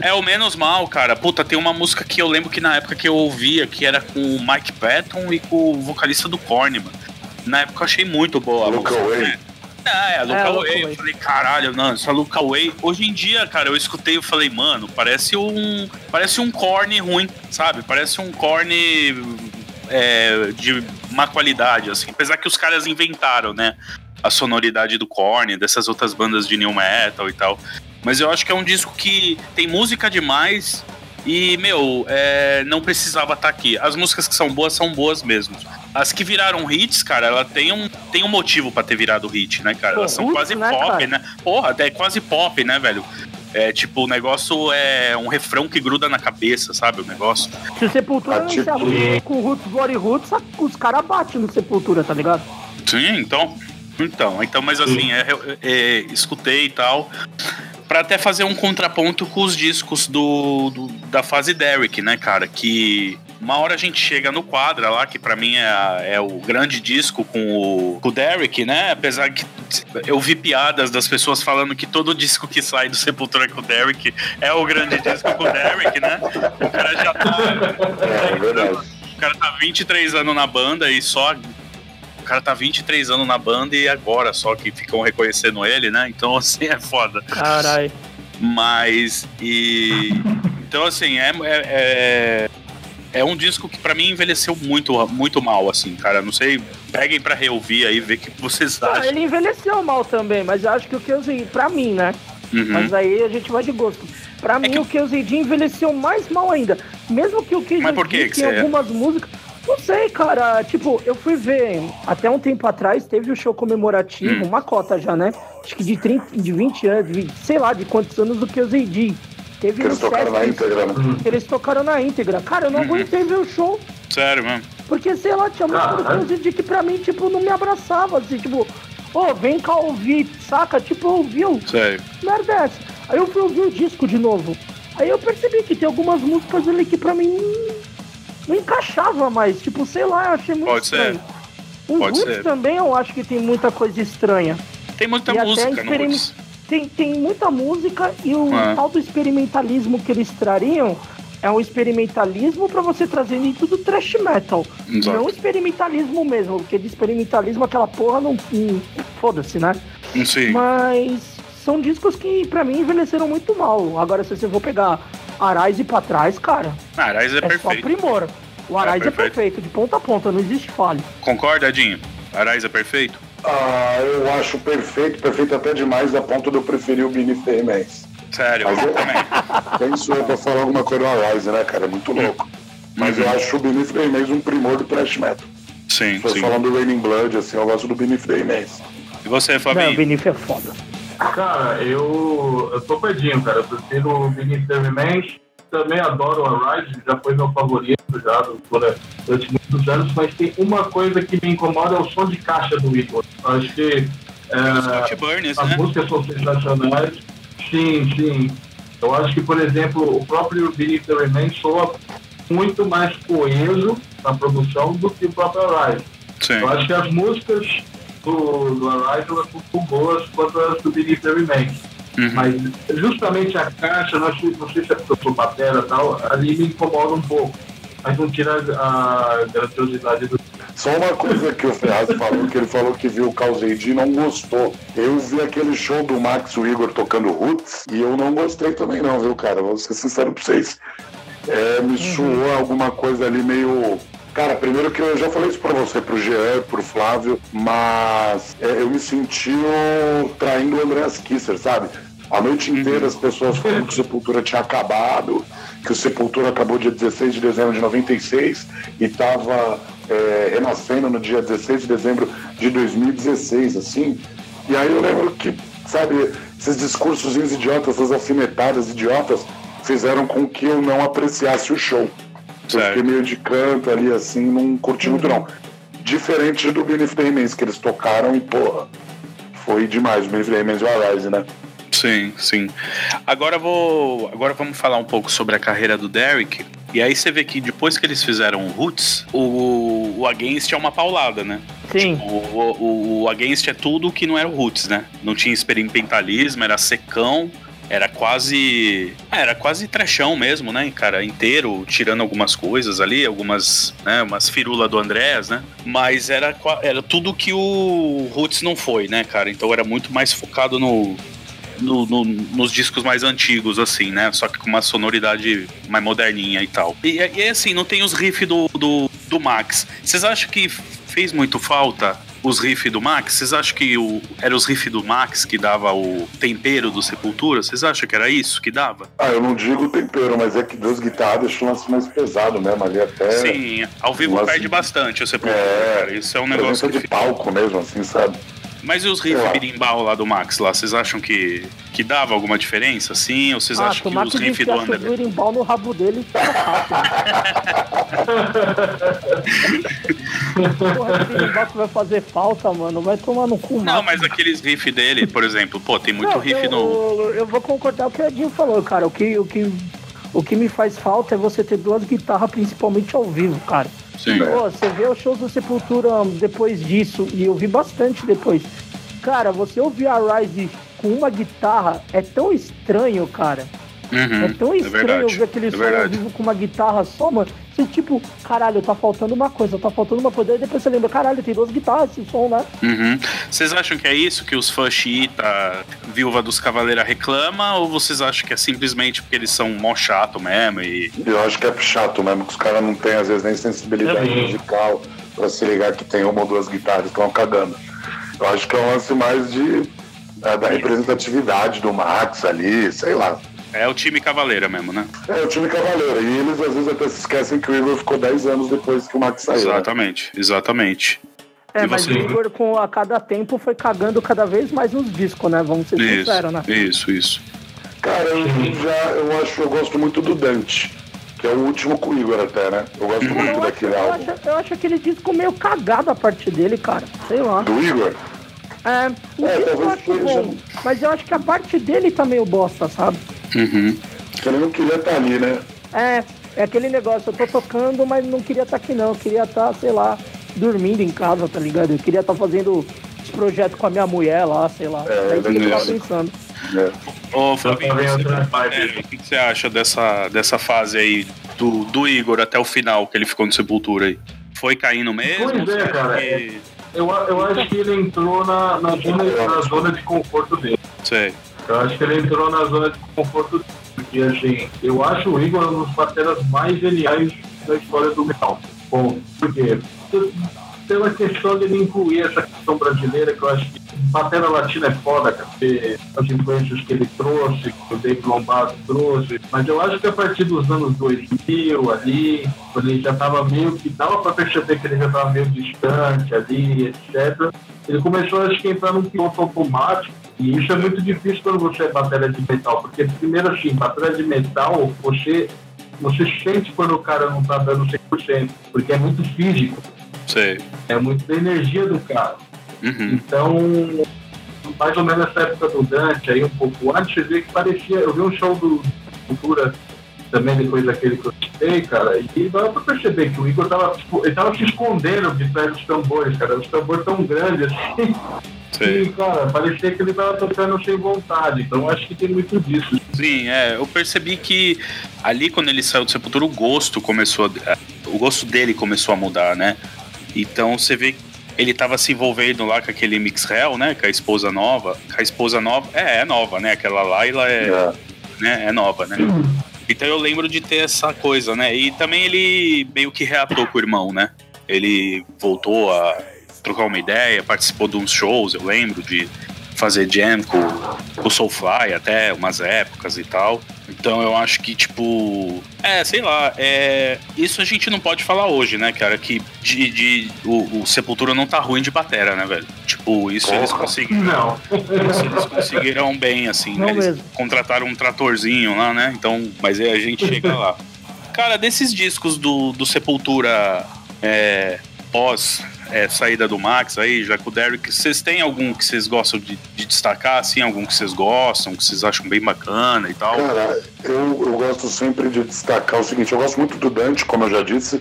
é o menos mal, cara. Puta, tem uma música que eu lembro que na época que eu ouvia, que era com o Mike Patton e com o vocalista do Korn, mano. Na época eu achei muito boa a Look música. Away. né? É, é, Look É, Look Away. Away. Eu falei, caralho, não, essa Look Away. Hoje em dia, cara, eu escutei e falei, mano, parece um. Parece um Korn ruim, sabe? Parece um Korn é, de má qualidade, assim. Apesar que os caras inventaram, né? A sonoridade do Korn, dessas outras bandas de new metal e tal. Mas eu acho que é um disco que tem música demais e, meu, é, não precisava estar aqui. As músicas que são boas são boas mesmo. As que viraram hits, cara, ela tem um, tem um motivo pra ter virado hit, né, cara? Pô, Elas são quase né, pop, cara? né? Porra, até quase pop, né, velho? É tipo, o negócio é um refrão que gruda na cabeça, sabe? O negócio. Se o Sepultura Ah, não tipo- encerra com Roots, Body Roots, os caras batem no Sepultura, tá ligado? Sim, então. Então, então mas assim, é, é, escutei e tal. Pra até fazer um contraponto com os discos do, do- da fase Derek, né, cara? Que uma hora a gente chega no quadra lá, que pra mim é, é o grande disco com o, com o Derek, né? Apesar que eu vi piadas das pessoas falando que todo disco que sai do Sepultura com o Derek é o grande disco com o Derek, né? O cara já tá. É, é verdade. O cara tá 23 anos na banda e só. O cara tá 23 anos na banda e agora só que ficam reconhecendo ele, né? Então, assim, é foda. Caralho. Mas. E. Então, assim, é. é, é... é um disco que pra mim envelheceu muito, muito mal, assim, cara. Não sei, peguem pra reouvir aí, ver o que vocês acham. ele envelheceu mal também, mas eu acho que o QZ, pra mim, né? Uhum. Mas aí a gente vai de gosto. Pra mim, que- o QZD envelheceu mais mal ainda. Mesmo que o QZD Mas por que que tem algumas músicas. Não sei, cara. Tipo, eu fui ver. Até um tempo atrás teve o show comemorativo, Hum. uma cota já, né? Acho que de, 30, de 20 anos, de 20, sei lá de quantos anos do QZD. Teve eles um tocaram na íntegra, né? Eles tocaram na íntegra. Cara, eu não Uhum. aguentei ver o show. Sério mesmo. Porque, sei lá, tinha música do Caralho. QZD que pra mim, tipo, não me abraçava. Assim, tipo, ô, vem cá ouvir, saca? Tipo, ouviu? Sério. merda é essa? Aí eu fui ouvir o disco de novo. Aí eu percebi que tem algumas músicas ali que pra mim não encaixava mais. Tipo, sei lá, eu achei muito Pode ser. estranho. Os Pode Roots ser. também eu acho que tem muita coisa estranha. Tem muita E até música no Roots. Tem, tem muita música e o É. tal do experimentalismo que eles trariam é um experimentalismo pra você trazer dentro do thrash metal. Exato. Não experimentalismo mesmo, porque de experimentalismo aquela porra não. Foda-se, né? Sim. Mas são discos que pra mim envelheceram muito mal. Agora, se você for pegar Arais e pra trás, cara, Ah, Arais é, é, só perfeito. primor. O Arais é perfeito. perfeito. de ponta a ponta, não existe falha. Concorda, Dinho? Arais é perfeito? Ah, eu acho perfeito, perfeito até demais, a ponto de eu preferir o the Remains. Sério, Mas eu também. Quem sou eu pra falar alguma coisa no Arise, né, cara? É muito louco. Mas eu acho o the Remains um primor do thrash metal. Sim, for sim. falando do Raining Blood, assim, eu gosto do the Remains. E você, Não, o Fabinho? Benif é foda. Cara, eu, eu tô perdido, cara. Eu prefiro o the Remains. Também adoro o Arise, já foi meu favorito. já durante muitos anos, mas tem uma coisa que me incomoda é o som de caixa do Igor. Acho que é, Burns, as né? músicas são sensacionais. Sim, sim. Eu acho que, por exemplo, o próprio Beneath the Remain soa muito mais coeso na produção do que o próprio Arise. Sim. Eu acho que as músicas do, do Arise elas são tão boas quanto as do Beneath the Remain. Uhum. Mas justamente a caixa, não sei, não sei se é porque eu sou batera e tal, ali me incomoda um pouco. Mas não tira a grandiosidade do. Só uma coisa que o Ferraz falou, que ele falou que viu o Calzeidi e não gostou. Eu vi aquele show do Max e o Igor tocando Roots e eu não gostei também não, viu, cara? Vou ser sincero pra vocês. É, me soou alguma coisa ali meio... Cara, primeiro que eu já falei isso pra você, pro Jean, pro Flávio, mas é, eu me senti traindo o Andreas Kisser, sabe? A noite inteira as pessoas falando que o Sepultura tinha acabado, que o Sepultura acabou dia 16 de dezembro de 96 e estava renascendo no dia 16 de dezembro de 2016, assim. E aí eu lembro que, sabe, esses discursos idiotas, essas alfinetadas idiotas, fizeram com que eu não apreciasse o show. Eu Certo. fiquei meio de canto ali, assim, não curti muito não. Diferente do Beneath the Remains, que eles tocaram e, porra, foi demais o Beneath the Remains e o Arise, né? Sim, sim. Agora vou. Agora vamos falar um pouco sobre a carreira do Derek. E aí você vê que depois que eles fizeram o Roots, o, o Against é uma paulada, né? Sim. O, o, o Against é tudo que não era o Roots, né? Não tinha experimentalismo, era secão, era quase. é, Era quase trechão mesmo, né, cara? Inteiro, tirando algumas coisas ali, algumas, né, umas firulas do Andrés, né? Mas era, era tudo que o Roots não foi, né, cara? Então era muito mais focado no, no- no- nos discos mais antigos, assim, né? Só que com uma sonoridade mais moderninha e tal. E, e assim, não tem os riffs do, do, do Max. Vocês acham que fez muito falta os riffs do Max? Vocês acham que o, era os riffs do Max que dava o tempero do Sepultura? Vocês acham que era isso que dava? Ah, eu não digo tempero, mas é que duas guitarras deixam um lance mais pesado mesmo ali até. Sim, ao vivo perde bastante o Sepultura, É, cara. Isso é um negócio de que... palco mesmo, assim, sabe? Mas e os riffs birimbau lá do Max lá? Vocês acham que, que dava alguma diferença, assim? Ou vocês Ah, acham que os riffs do enfiasse o André... berimbau no rabo dele e fácil. Porra, que vai fazer falta, mano. Vai tomar no cu, Não, mas aqueles riffs dele, por exemplo, pô, tem muito Não, riff eu, no. eu, eu vou concordar com o que o Edinho falou, cara. O que, o, que, o que me faz falta é você ter duas guitarras, principalmente ao vivo, cara. Sim. Pô, você vê os shows do Sepultura depois disso, e eu vi bastante depois. Cara, você ouvir a Rise com uma guitarra é tão estranho, cara. Uhum, É tão estranho verdade, ouvir aquele é som ao vivo com uma guitarra só, mano. Você, tipo, caralho, tá faltando uma coisa, tá faltando uma coisa. Aí depois você lembra, caralho, tem duas guitarras esse som, né? Uhum. Vocês acham que é isso que os fãs xiita, viúva dos Cavaleiros reclama? Ou vocês acham que é simplesmente porque eles são mó chato mesmo e. Eu acho que é chato mesmo, que os caras não têm, às vezes, nem sensibilidade musical pra se ligar que tem uma ou duas guitarras que estão cagando. Eu acho que é um lance mais de é, da representatividade do Max ali, sei lá. É o time Cavaleira mesmo, né? É o time cavaleiro. E eles às vezes até se esquecem que o Igor ficou 10 anos depois que o Max saiu. né? Exatamente, exatamente. É, E mas você? o Igor, com, a cada tempo, foi cagando cada vez mais nos discos, né? Vamos ser Isso, sinceros, né? isso, isso. Cara, eu já eu acho eu gosto muito do Dante, que é o último com o Igor até, né? Eu gosto muito Eu acho, daquele eu, álbum. acho, eu acho aquele disco meio cagado a parte dele, cara. Sei lá. Do Igor? É, o É, disco eu acho bom, mas eu acho que a parte dele tá meio bosta, sabe? Uhum. Ele não queria estar ali, né? É, é aquele negócio, eu tô tocando, mas não queria estar aqui não. Eu queria estar, sei lá, dormindo em casa, tá ligado? Eu queria estar fazendo os projetos com a minha mulher lá, sei lá. É, é isso que eu tava pensando. É. Ô, é, o que que você acha dessa, dessa fase aí do, do Igor até o final que ele ficou no Sepultura aí? Foi caindo mesmo? Pois é, cara, que- Eu, eu acho que ele entrou na, na, zona, na zona de conforto dele. Sei. Eu acho que ele entrou na zona de conforto. Porque, assim, eu acho o Igor um dos bateras mais geniais da história do metal. Bom, por quê? Pela questão dele incluir essa questão brasileira, que eu acho que batera latina é foda, cara. porque As influências que ele trouxe, que o Dave Lombardo trouxe. Mas eu acho que a partir dos anos 2000 ali, quando ele já tava meio que dava pra perceber que ele já tava meio distante ali, etc. Ele começou, acho que, a entrar num piloto automático. E isso é muito difícil quando você é bateria de metal, porque primeiro assim, bateria de metal, você você sente quando o cara não tá dando 100%, porque é muito físico, Sei. é muito da energia do cara. Uhum. Então, mais ou menos nessa época do Dante, aí um pouco antes, você vê que parecia. Eu vi um show do Cultura também depois daquele que eu citei, cara, e dava pra perceber que o Igor tava, tipo, ele tava se escondendo de trás dos tambores, cara. Os tambores tão grandes assim. Sei. E, cara, parecia que ele tava tocando sem vontade. Então acho que tem muito disso. Sim, é. Eu percebi que ali quando ele saiu do Sepultura, o gosto começou. A, o gosto dele começou a mudar, né? Então você vê que ele tava se envolvendo lá com aquele Mix Hell, né? Com a esposa nova. Com a esposa nova. É, é nova, né? Aquela Laila é, É. né, é nova, né? Então eu lembro de ter essa coisa, né? E também ele meio que reatou com o irmão, né? Ele voltou a trocar uma ideia, participou de uns shows, eu lembro de fazer jam com, com o Soulfly até umas épocas e tal. Então eu acho que, tipo. É, sei lá. É, isso a gente não pode falar hoje, né, cara? Que de, de- o, o Sepultura não tá ruim de batera, né, velho? Tipo, isso eles Porra. conseguiram. Não. Isso eles conseguiram bem, assim, Não né? Eles mesmo. contrataram um tratorzinho lá, né? Então, mas aí a gente chega lá. Cara, desses discos do, do Sepultura é, pós é, saída do Max aí, já com o Derek, vocês têm algum que vocês gostam de, de destacar, assim? Algum que vocês gostam, que vocês acham bem bacana e tal? Cara, eu, eu gosto sempre de destacar o seguinte, eu gosto muito do Dante, como eu já disse,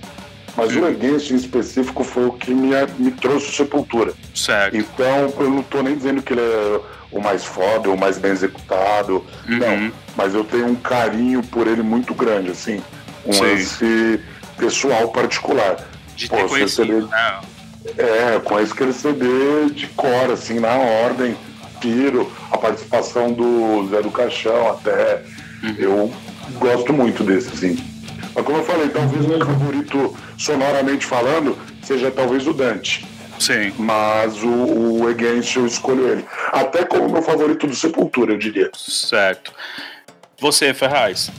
mas o Against em específico foi o que me, me trouxe Sepultura. Certo. Então, eu não tô nem dizendo que ele é o mais foda, o mais bem executado, Uhum. não. Mas eu tenho um carinho por ele muito grande, assim. Um Sim. lance pessoal particular. De Pô, ter conhecido, seria- né? É, com aquele CD de cor, assim, na ordem, tiro, a participação do Zé do Caixão até. Uhum. Eu gosto muito desse, assim. Mas como eu falei, talvez o meu favorito, sonoramente falando, seja talvez o Dante. Sim. Mas o, o Against eu escolho ele. Até como meu favorito do Sepultura, eu diria. Certo. Você, Ferraz?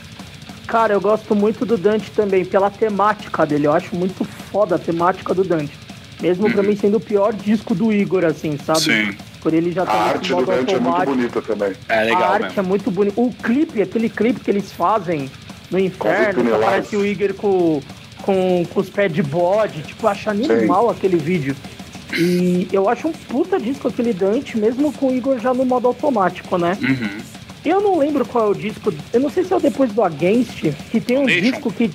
Cara, eu gosto muito do Dante também, pela temática dele. Eu acho muito foda a temática do Dante. Mesmo pra mim sendo o pior disco do Igor, assim, sabe? Sim. Por ele já A ter arte do Dante é muito bonita também. É a legal arte mesmo. é muito bonita. O clipe, aquele clipe que eles fazem no inferno, aparece o Igor com, com, com os pés de bode. Tipo, acho animal aquele vídeo. E eu acho um puta disco aquele Dante, mesmo com o Igor já no modo automático, né? Uhum. Eu não lembro qual é o disco. Eu não sei se é o depois do Against, que tem um Nation? disco que.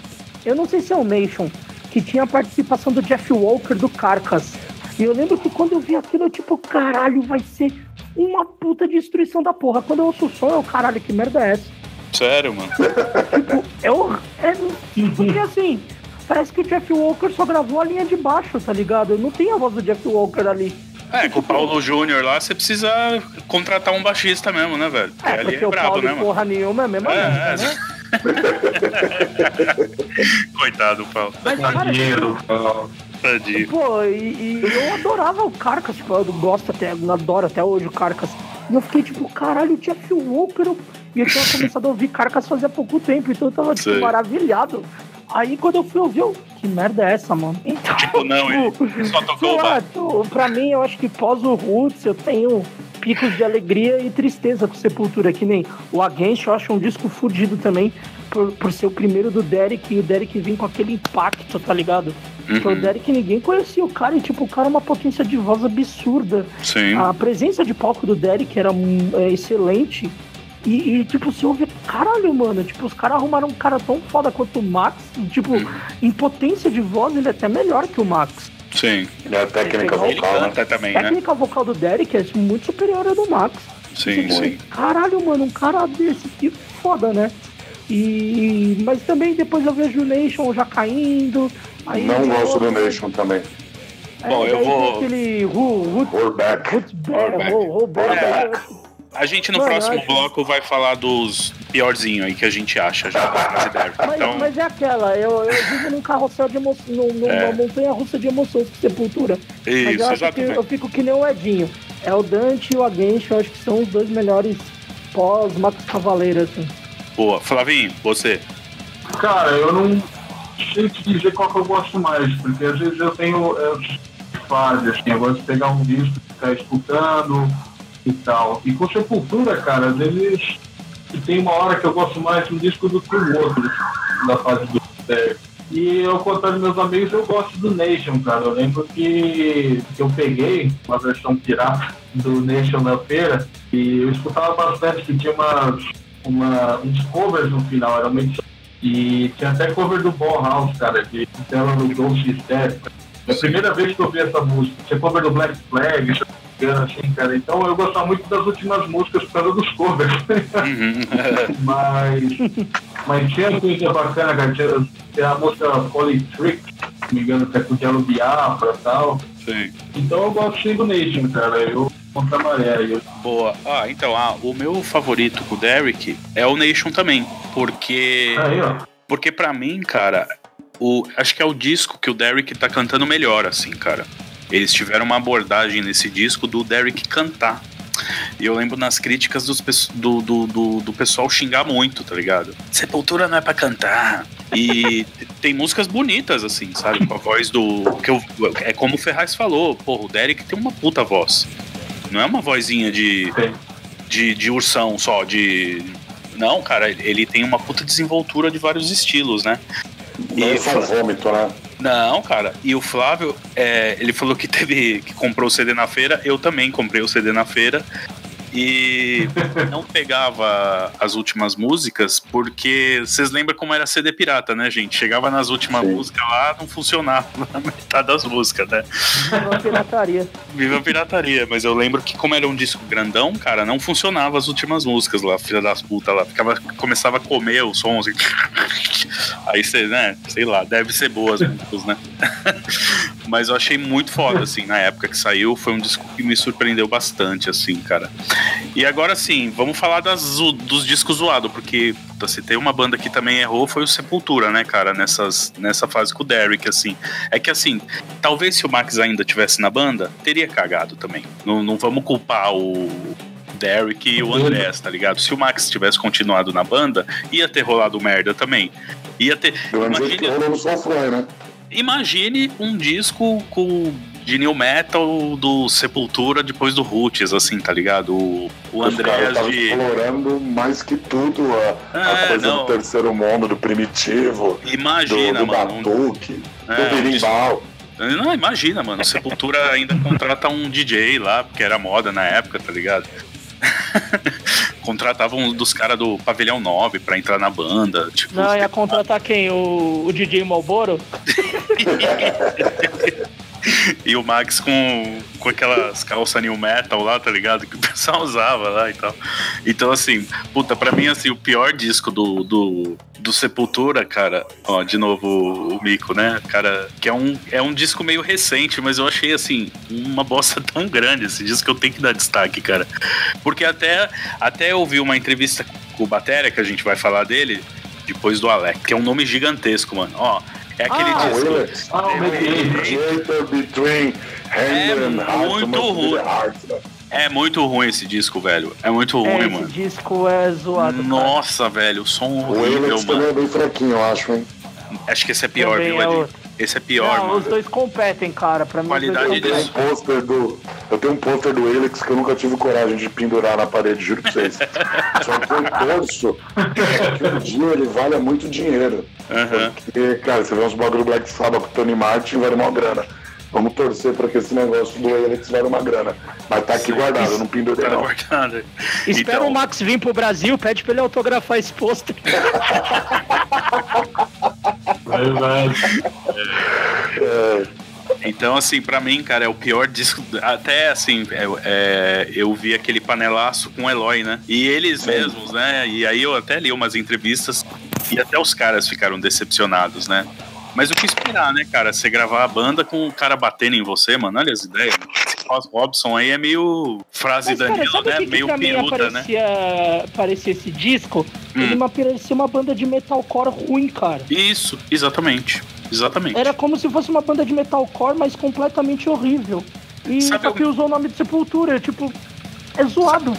Eu não sei se é o Nation, que tinha a participação do Jeff Walker do Carcass. E eu lembro que quando eu vi aquilo, eu tipo, caralho, vai ser uma puta destruição da porra. Quando eu ouço o som, eu, caralho, que merda é essa? Sério, mano? Tipo, é o. É, porque assim, parece que o Jeff Walker só gravou a linha de baixo, tá ligado? Não tem a voz do Jeff Walker ali. É, com o Paulo Júnior lá, você precisa contratar um baixista mesmo, né, velho? É, ali porque é o brabo, Paulo né, mano? porra nenhuma é a mesma É, merda, é. né? Coitado, Paulo. Mas, cara, Dinheiro, tal. Tadinho. Pô, e, e eu adorava o Carcass, tipo, eu gosto até, eu adoro até hoje o Carcass. E eu fiquei tipo, caralho, o Jeff Walker. eu- E eu tinha começado a ouvir Carcass fazia pouco tempo, então eu tava tipo, maravilhado. Aí quando eu fui ouvir, eu, que merda é essa, mano? Então, Tipo, não, ele só tocou lá, tu- pra mim, eu acho que pós o Roots, eu tenho picos de alegria e tristeza com Sepultura, que nem o Against, eu acho um disco fudido também, por, por ser o primeiro do Derek, e o Derek vir com aquele impacto, tá ligado? Porque Uhum. o Derek ninguém conhecia o cara, e tipo, o cara é uma potência de voz absurda. Sim. A presença de palco do Derek era hum, é, excelente. E, e, tipo, você ouve, caralho, mano, tipo, os caras arrumaram um cara tão foda quanto o Max. e, Tipo, em potência de voz, ele é até melhor que o Max. Sim. Ele é a técnica Ele Ele vocal, né? canta também, A né? técnica vocal do Derek é muito superior à do Max. Sim, Tipo, sim. Caralho, mano, um cara desse que foda, né? E. Mas também depois eu vejo o Nation já caindo. Aí Não gosto do Nation também. É, Bom, eu vou- Aquele Ru, Ru, We're back. We're Bear, back. Ru- Ru- Bear, É. daí- A gente no Mano, próximo acho- bloco vai falar dos piorzinhos aí que a gente acha já ideias. Mas, Então, mas é aquela, eu, eu vivo num carrossel de emoção, numa É. montanha russa de emoções com sepultura. mas isso, eu acho que eu fico que nem o Edinho. É o Dante e o Against, eu acho que são os dois melhores pós-Max Cavaleiro, assim. Boa. Flavinho, você. Cara, eu não sei te dizer qual que eu gosto mais, porque às vezes eu tenho é, fase, assim, eu gosto de pegar um disco e ficar escutando e tal. E com Sepultura, cara, às vezes E tem uma hora que eu gosto mais de um disco do que o outro, da fase do Derek. E ao contrário dos meus amigos, eu gosto do Nation, cara. Eu lembro que, que eu peguei uma versão pirata do Nation na feira e eu escutava bastante que tinha umas, uma, uns covers no final, era uma edição. E tinha até cover do Bauhaus, cara, de tela do Ghost Step. É a primeira vez que eu vi essa música. Tinha cover do Black Flag, assim, cara. Então eu gostava muito das últimas músicas por causa dos covers. Uhum. mas, mas tinha coisa bacana, cara. Tinha, tinha a música Holy Trick, se não me engano, que é com o Diallo Biafra e tal. Sim. Então eu gosto sim do Nation, cara. Eu contra a maré. Eu, Boa. Ah, então, ah, o meu favorito com o Derek é o Nation também. Porque. aí, ó. Porque pra mim, cara, o, acho que é o disco que o Derek tá cantando melhor, assim, cara. Eles tiveram uma abordagem nesse disco do Derek cantar. E eu lembro nas críticas dos, do, do, do, do pessoal xingar muito, tá ligado? Sepultura não é pra cantar. E tem músicas bonitas, assim, sabe? Com a voz do. Que eu, é como o Ferraz falou, porra, o Derek tem uma puta voz. Não é uma vozinha de, de, de ursão só, de. Não, cara, ele tem uma puta desenvoltura de vários estilos, né? Não é só um vômito, né? Não, cara. E o Flávio, é, ele falou que teve que comprou o CD na feira. Eu também comprei o CD na feira. E não pegava as últimas músicas, porque vocês lembram como era CD pirata, né, gente? Chegava nas últimas Sim. músicas lá, não funcionava a metade das músicas, né? Uma pirataria. Viva a pirataria, mas eu lembro que como era um disco grandão, cara, não funcionava as últimas músicas lá, filha das putas lá. Ficava, começava a comer o som assim. Aí você, né, sei lá, deve ser boas músicas, né? mas eu achei muito foda, assim, na época que saiu. Foi um disco que me surpreendeu bastante, assim, cara. E agora sim, vamos falar das, dos discos zoados, porque puta, se tem uma banda que também errou, foi o Sepultura, né, cara, nessas, nessa fase com o Derek, assim. É que assim, talvez se o Max ainda tivesse na banda, teria cagado também. Não, não vamos culpar o Derek e o Andrés, tá ligado? Se o Max tivesse continuado na banda, ia ter rolado merda também. Ia ter. Rolou no Soulfly, né? Imagine um disco com de new metal do Sepultura depois do Roots, assim, tá ligado? O, o Andrés de. explorando mais que tudo a, a É, coisa não. do terceiro mundo, do primitivo, do, Imagina, do mano. um- batuque, É, do berimbau. Não, imagina, mano. Sepultura ainda contrata um DJ lá, porque era moda na época, tá ligado? Contratava um dos caras do Pavilhão 9 pra entrar na banda. Tipo, Não, ia contratar quem? O, o DJ Malboro? E o Max com, com aquelas calças new metal lá, tá ligado? Que o pessoal usava lá e tal. Então, assim, puta, pra mim, assim, o pior disco do, do, do Sepultura, cara, ó, de novo o Mico, né? Cara, que é um, é um disco meio recente, mas eu achei, assim, uma bosta tão grande esse disco que eu tenho que dar destaque, cara. Porque até, até eu vi uma entrevista com o Batera, que a gente vai falar dele, depois do Alex, que é um nome gigantesco, mano. Ó, é aquele Ah, disco. Ah, o and. É muito ruim. né? É muito ruim esse disco, velho. É muito ruim, É, esse mano. disco é zoado. cara. Nossa, velho, o som O horrível, também mano. é bem fraquinho, eu acho, hein? Acho que esse é pior, Também viu, é o- Esse é pior, Não, os mano. dois competem, cara. Pra mim, Qualidade os tenho um pôster do. Eu tenho um pôster do Helix que eu nunca tive coragem de pendurar na parede, juro pra vocês. Só que eu torço que um dia ele valha muito dinheiro. Aham. Porque, cara, você vê uns bagulho Black Sabbath com o Tony Martin, vale uma grana. Vamos torcer pra que esse negócio do Helix valha uma grana. Mas tá aqui guardado, eu não pendurei Tá não. guardado. Espera Então- o Max vir pro Brasil, pede pra ele autografar esse pôster. Verdade. É, Então, assim, pra mim, cara, é o pior disco. Até assim, é, é, eu vi aquele panelaço com o Eloy, né? E eles mesmos, né? E aí eu até li umas entrevistas e até os caras ficaram decepcionados, né? Mas o que esperar, né, cara? Você gravar a banda com o cara batendo em você, mano. Olha as ideias. Esse Ross Robson aí é meio frase Mas, Danilo, o né? que, que meio mim piruta, né? aparecia, aparecia esse disco? Ele Hum. me parecia uma banda de metalcore ruim, cara. Isso, exatamente. Exatamente. Era como se fosse uma banda de metalcore, mas completamente horrível. E Sabe só o- que usou o nome de Sepultura, tipo, é zoado.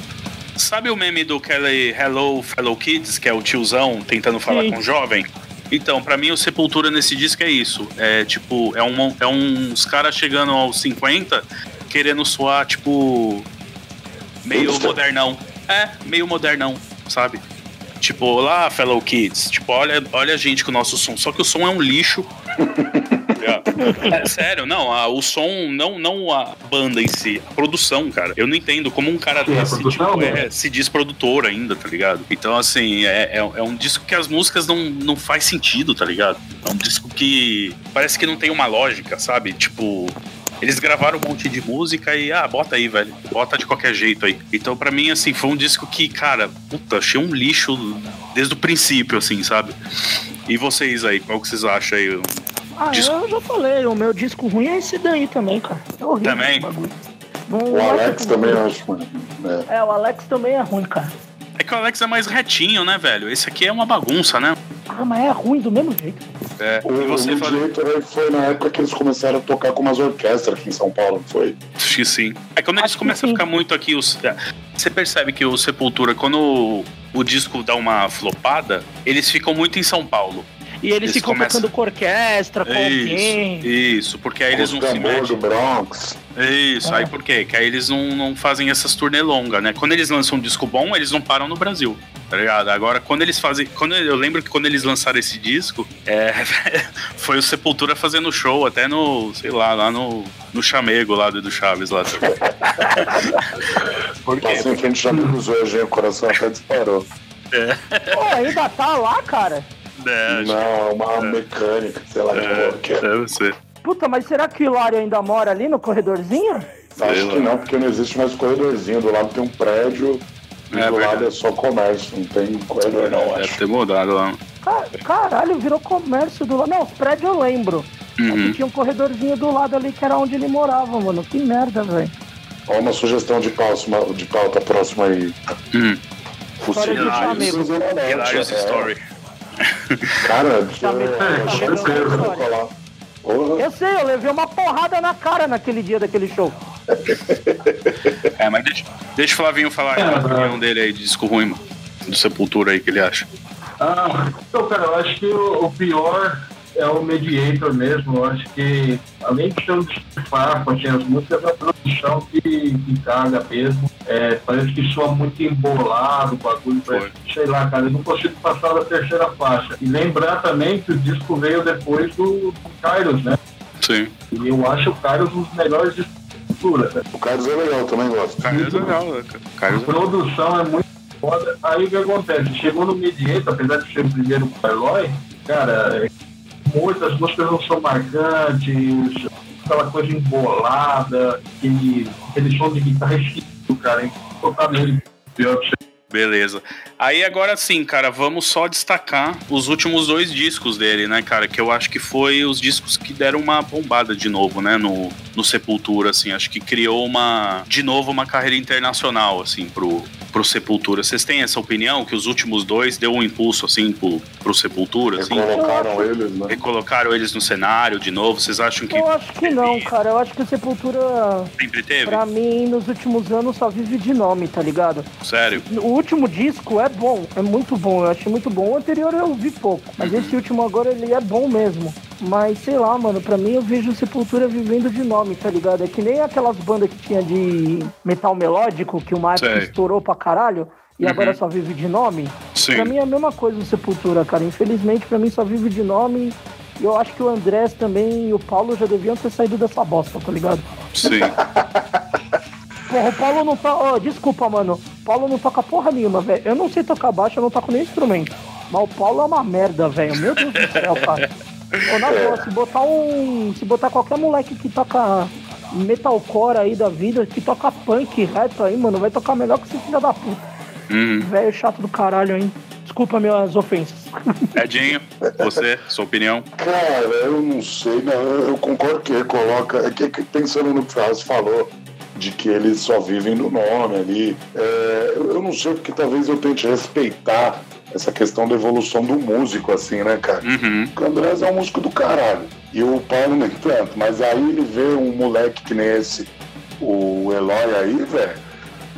Sabe o meme do Kelly Hello Fellow Kids, que é o tiozão tentando falar Sim. com o jovem? Então, pra mim, o Sepultura nesse disco é isso. É tipo, é, um, é uns caras chegando aos 50 querendo soar, tipo, meio modernão. É, meio modernão, sabe? Tipo, olá, fellow kids. Tipo, olha, olha a gente com o nosso som. Só que o som é um lixo. É, sério, não, a- o som, não, não a banda em si, a produção, cara. Eu não entendo como um cara desse tipo, é, né? se diz produtor ainda, tá ligado? Então, assim, é, é, é um disco que as músicas não, não faz sentido, tá ligado? É um disco que parece que não tem uma lógica, sabe? Tipo, eles gravaram um monte de música e, ah, bota aí, velho. Bota de qualquer jeito aí. Então, pra mim, assim, foi um disco que, cara, puta, achei um lixo desde o princípio, assim, sabe? E vocês aí, qual que vocês acham aí? Ah, Disco. eu já falei, o meu disco ruim é esse daí também, cara. É horrível Também? Não O Alex que- também eu acho, mano. É. É, o Alex também é ruim, cara. É que o Alex é mais retinho, né, velho? Esse aqui é uma bagunça, né? Ah, mas é ruim do mesmo jeito. É. O, E você o fala. Mediator aí foi na época que eles começaram a tocar com umas orquestras aqui em São Paulo, não foi? Acho que sim. É quando eles Acho começam a sim. ficar muito aqui, os, é, você percebe que o Sepultura, quando o, o disco dá uma flopada, eles ficam muito em São Paulo. E eles Eles ficam começam- tocando com orquestra, com alguém. Isso, isso, porque aí Com eles não se tambor do metem. Bronx. Isso, É. aí por quê? Que aí eles não, não fazem essas turnê longas, né? Quando eles lançam um disco bom, eles não param no Brasil, tá ligado? Agora, quando eles fazem. Quando eu lembro que quando eles lançaram esse disco, é, foi o Sepultura fazendo show até no, sei lá, lá no, no chamego lá do, do Chaves lá. ligado? por quê? Passei em frente já me cruzou hoje, o coração até disparou. Pô, ainda tá lá, cara. É, Não, uma mecânica, sei lá que É, que é. deve ser. Puta, mas será que o Hilário ainda mora ali no corredorzinho? Acho que não, porque não existe mais corredorzinho. Do lado tem um prédio e É do verdade. lado é só comércio. Não tem corredor, não, Deve acho. ter mudado lá. Ca- Caralho, virou comércio do lado. Não, os prédios eu lembro. Uhum. Tinha um corredorzinho do lado ali que era onde ele morava, mano. Que merda, velho. Ó, uma sugestão de pauta, de pauta próxima aí. Hum. O História do Silêncio Cara, eu. Eu sei, eu levei uma porrada na cara naquele dia daquele show. É, mas deixa, deixa o Flavinho falar a opinião dele aí de disco ruim, mano. Do Sepultura aí que ele acha. Ah, então, cara, eu acho que o, o pior é o Mediator mesmo. Eu acho que, além de ter um desfaço, assim, as músicas da produção que, que caga mesmo. É, parece que soa muito embolado o bagulho. Parece, sei lá, cara, eu não consigo passar da terceira faixa. E lembrar também que o disco veio depois do, do Kairos, né? Sim. E eu acho o Kairos um dos melhores discos né? O Carlos é legal, também gosto. Carlos é legal, né, cara? A é produção é muito foda. Aí o que acontece? Chegou no Mediator, apesar de ser o primeiro Parloy, cara, muitas músicas não são marcantes, aquela coisa embolada, aquele, aquele som de guitarra esquisito, cara, tocar nele pior que Beleza. Aí agora sim, cara, vamos só destacar os últimos dois discos dele, né, cara? Que eu acho que foi os discos que deram uma bombada de novo, né? No, no Sepultura, assim. Acho que criou uma. De novo, uma carreira internacional, assim, pro, pro Sepultura. Vocês têm essa opinião? Que os últimos dois deu um impulso, assim, pro, pro Sepultura, assim? Colocaram eles, né? Recolocaram eles no cenário de novo. Vocês acham que Eu acho que não, cara. Eu acho que o Sepultura, sempre teve? pra mim, nos últimos anos só vive de nome, tá ligado? Sério? O último disco é bom, é muito bom, eu achei muito bom. O anterior eu vi pouco, mas Uhum. esse último agora ele é bom mesmo. Mas sei lá, mano, pra mim eu vejo Sepultura vivendo de nome, tá ligado? É que nem aquelas bandas que tinha de metal melódico, que uma época Sei. estourou pra caralho, e Uhum. agora só vive de nome. Sim. Pra mim é a mesma coisa o Sepultura, cara. Infelizmente, pra mim só vive de nome. E eu acho que o Andrés também e o Paulo já deviam ter saído dessa bosta, tá ligado? Sim. Porra, o Paulo não tá. ó, desculpa, mano. O Paulo não toca porra nenhuma, velho. Eu não sei tocar baixo, eu não toco nem instrumento. Mas o Paulo é uma merda, velho. Meu Deus do céu, cara. Ô, na boa, se botar um. Se botar qualquer moleque que toca metalcore aí da vida, que toca punk, rap aí, mano, vai tocar melhor que esse filho da puta. Uhum. Velho chato do caralho, hein? Desculpa minhas ofensas. Edinho, você, sua opinião? Cara, eu não sei, né? Eu concordo que ele coloca. É que, que pensando no que o Ferraz falou, de que eles só vivem no nome ali. é, eu eu não sei, porque talvez eu tente respeitar essa questão da evolução do músico, assim, né, cara? Uhum. O Andrés é um músico do caralho. E o Paulo nem tanto. Mas aí ele vê um moleque que nem esse, o Eloy aí, velho.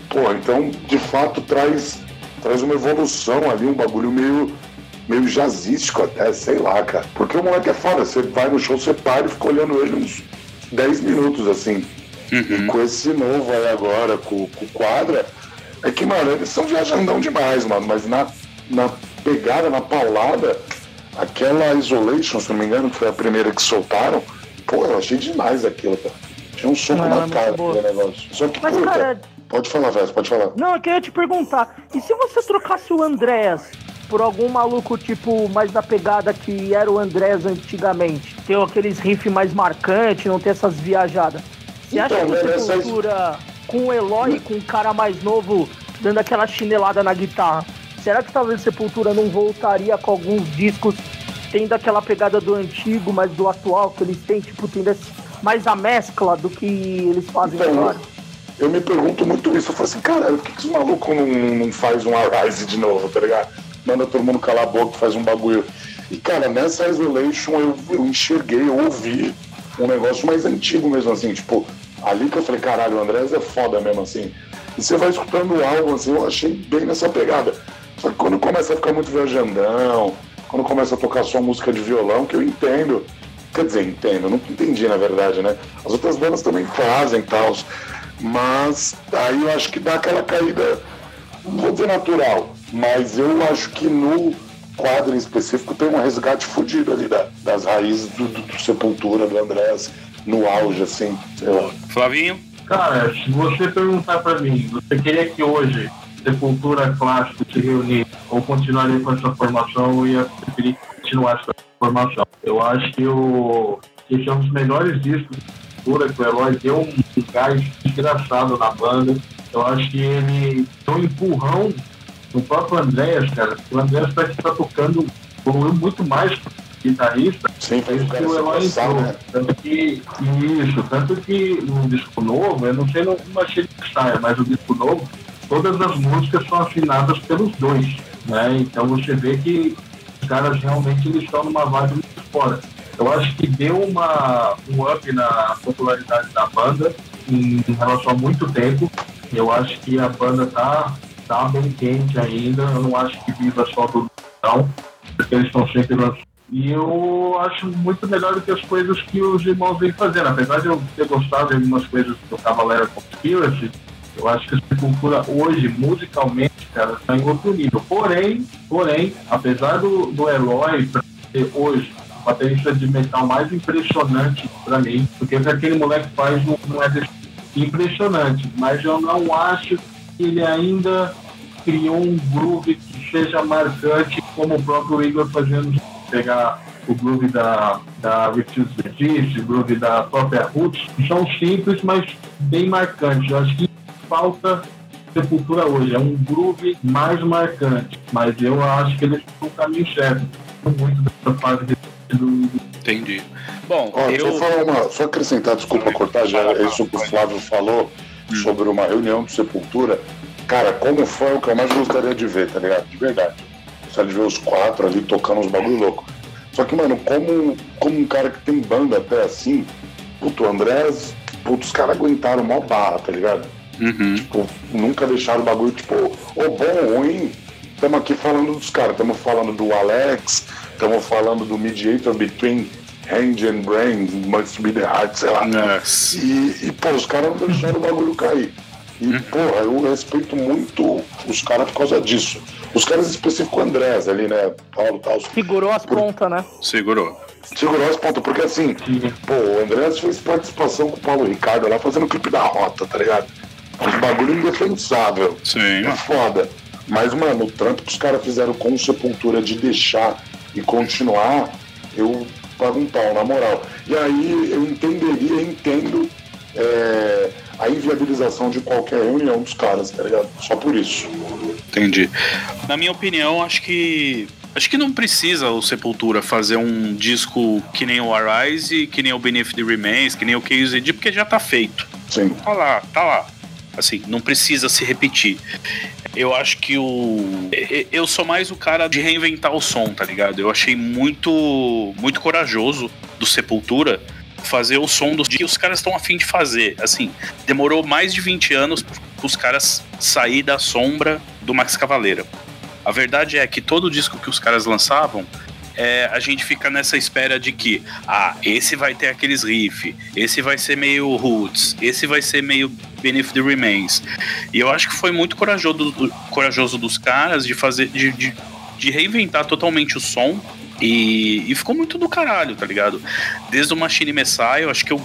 Pô, então de fato traz, traz uma evolução ali, um bagulho meio, meio jazzístico até, sei lá, cara. Porque o moleque é foda. Você vai no show, você para e fica olhando ele uns 10 minutos assim. Uhum. Com esse novo aí agora, com o quadra, é que, mano, eles são viajandão demais, mano. Mas na, na pegada, na paulada, aquela Isolation, se não me engano, que foi a primeira que soltaram, pô, eu achei demais aquilo, cara. Tinha um soco Não, é na muito cara aquele negócio. Só que, Mas, puta, cara, pode falar, Vés, pode falar. Não, eu queria te perguntar, e se você trocasse o Andréas por algum maluco, tipo, mais da pegada que era o Andréas antigamente? Ter aqueles riffs mais marcantes, não ter essas viajadas. Você acha Então, que o né, essas- Sepultura, com o Eloy, com um cara mais novo, dando aquela chinelada na guitarra, será que talvez Sepultura não voltaria com alguns discos tendo aquela pegada do antigo, mas do atual, que eles têm, tipo, tendo esse- mais a mescla do que eles fazem Então, agora? Eu me pergunto muito isso. Eu falo assim, caralho, por que, que os malucos não, não faz um Arise de novo, tá ligado? Manda todo mundo calar a boca e faz um bagulho. E, cara, nessa Isolation eu, eu enxerguei, eu ouvi um negócio mais antigo mesmo, assim, tipo, ali que eu falei, caralho, o Andrés é foda mesmo, assim. E você vai escutando o álbum, assim, eu achei bem nessa pegada. Só que quando começa a ficar muito viajandão, quando começa a tocar só música de violão, que eu entendo, Quer dizer, entendo, não entendi na verdade, né? As outras bandas também fazem tal, mas aí eu acho que dá aquela caída, não vou dizer natural, mas eu acho que no quadro em específico tem um resgate fudido ali da- das raízes do, do- do Sepultura, do Andrés, no auge, assim, sei lá. Flavinho? Cara, se você perguntar pra mim, você queria que hoje Sepultura Clássico se reunisse ou continuaria com essa formação, eu ia preferir continuar essa formação. Eu acho que, o, que esse é um dos melhores discos de Sepultura, que o Eloy deu um gás desgraçado na banda. Eu acho que ele deu um empurrão no próprio Andréas, cara. O Andréas parece que tá tocando, evoluiu muito mais guitarrista. Sim, o Isso que o Eloy entrou. né? Tanto que, isso, tanto que no disco novo, eu não sei não como achei que saia, mas o disco novo, todas as músicas são assinadas pelos dois, né? Então você vê que os caras realmente eles estão numa vibe muito fora. Eu acho que deu uma, um up na popularidade da banda em, em relação a muito tempo. Eu acho que a banda tá, tá bem quente ainda. Eu não acho que viva só do não, porque eles estão sempre lançando. E eu acho muito melhor do que as coisas que os irmãos vêm fazendo. Apesar de eu ter gostado de algumas coisas do Cavaleira Conspiracy, eu acho que a Sepultura hoje, musicalmente, cara, está em outro nível. Porém, porém, apesar do, do Eloy ser hoje o baterista de metal mais impressionante para mim, porque aquele moleque faz não, não é impressionante, mas eu não acho que ele ainda criou um groove que seja marcante, como o próprio Igor fazendo pegar o groove da, da Refuse Resist, o groove da própria Roots, são simples, mas bem marcantes. Eu acho que falta Sepultura hoje, é um groove mais marcante, mas eu acho que eles estão caminho certo. Muito dessa fase do, do Entendi. Bom, Ó, deixa eu eu. falar uma, só acrescentar, desculpa cortar já isso que o Flávio falou sobre uma reunião do Sepultura. Cara, como é o que eu mais gostaria de ver, tá ligado? De verdade. Gostaria de ver os quatro ali tocando uns bagulho louco. Só que, mano, como, como um cara que tem banda até assim, puto, o Andrés, puto, os caras aguentaram mó barra, tá ligado? Uhum. Tipo, nunca deixaram o bagulho, tipo, ou bom ou ruim. Estamos aqui falando dos caras, estamos falando do Alex, estamos falando do mediator between hand and brain, must be the heart, sei lá. Nossa. E, e, pô, os caras não deixaram o bagulho cair. E, porra, eu respeito muito os caras por causa disso. Os caras específicos, o Andrés ali, né? Paulo e tal. Segurou as pontas, né? Segurou. Segurou as pontas, porque assim, pô, o Andrés fez participação com o Paulo Ricardo lá fazendo o clipe da rota, tá ligado? Uns bagulho indefensável. Sim. É foda. Mas, mano, o trampo que os caras fizeram com o Sepultura de deixar e continuar, eu pago um pau, na moral. E aí eu entenderia, entendo é, a inviabilização de qualquer reunião dos caras, tá ligado? Só por isso. Entendi. Na minha opinião, acho que. Acho que não precisa o Sepultura fazer um disco que nem o Arise, que nem o Beneath the Remains, que nem o KZD, porque já tá feito. Sim. Tá lá, tá lá. Assim, não precisa se repetir. Eu acho que o. Eu sou mais o cara de reinventar o som, tá ligado? Eu achei muito. muito corajoso do Sepultura fazer o som dos que os caras estão afim de fazer. Assim, demorou mais de 20 anos para os caras sair da sombra do Max Cavaleira. A verdade é que todo disco que os caras lançavam, é, a gente fica nessa espera de que, ah, esse vai ter aqueles riff, esse vai ser meio roots, esse vai ser meio Beneath the Remains. E eu acho que foi muito corajoso, do- corajoso dos caras de fazer, de, de de reinventar totalmente o som. E, e ficou muito do caralho, tá ligado? Desde o Machine Messiah, eu acho que eu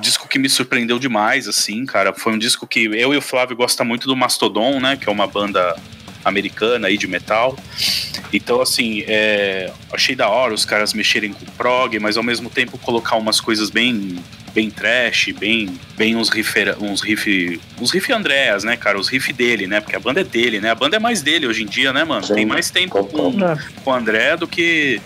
disco que me surpreendeu demais, assim, cara. Foi um disco que eu e o Flávio gosta muito do Mastodon, né? Que é uma banda americana aí de metal. Então, assim, é, achei da hora os caras mexerem com prog, mas ao mesmo tempo colocar umas coisas bem bem trash, bem bem uns riff uns riff uns riff Andréas, né, cara, os riff dele, né? Porque a banda é dele, né? A banda é mais dele hoje em dia, né, mano? Sim, Tem mais tempo com, com o André do que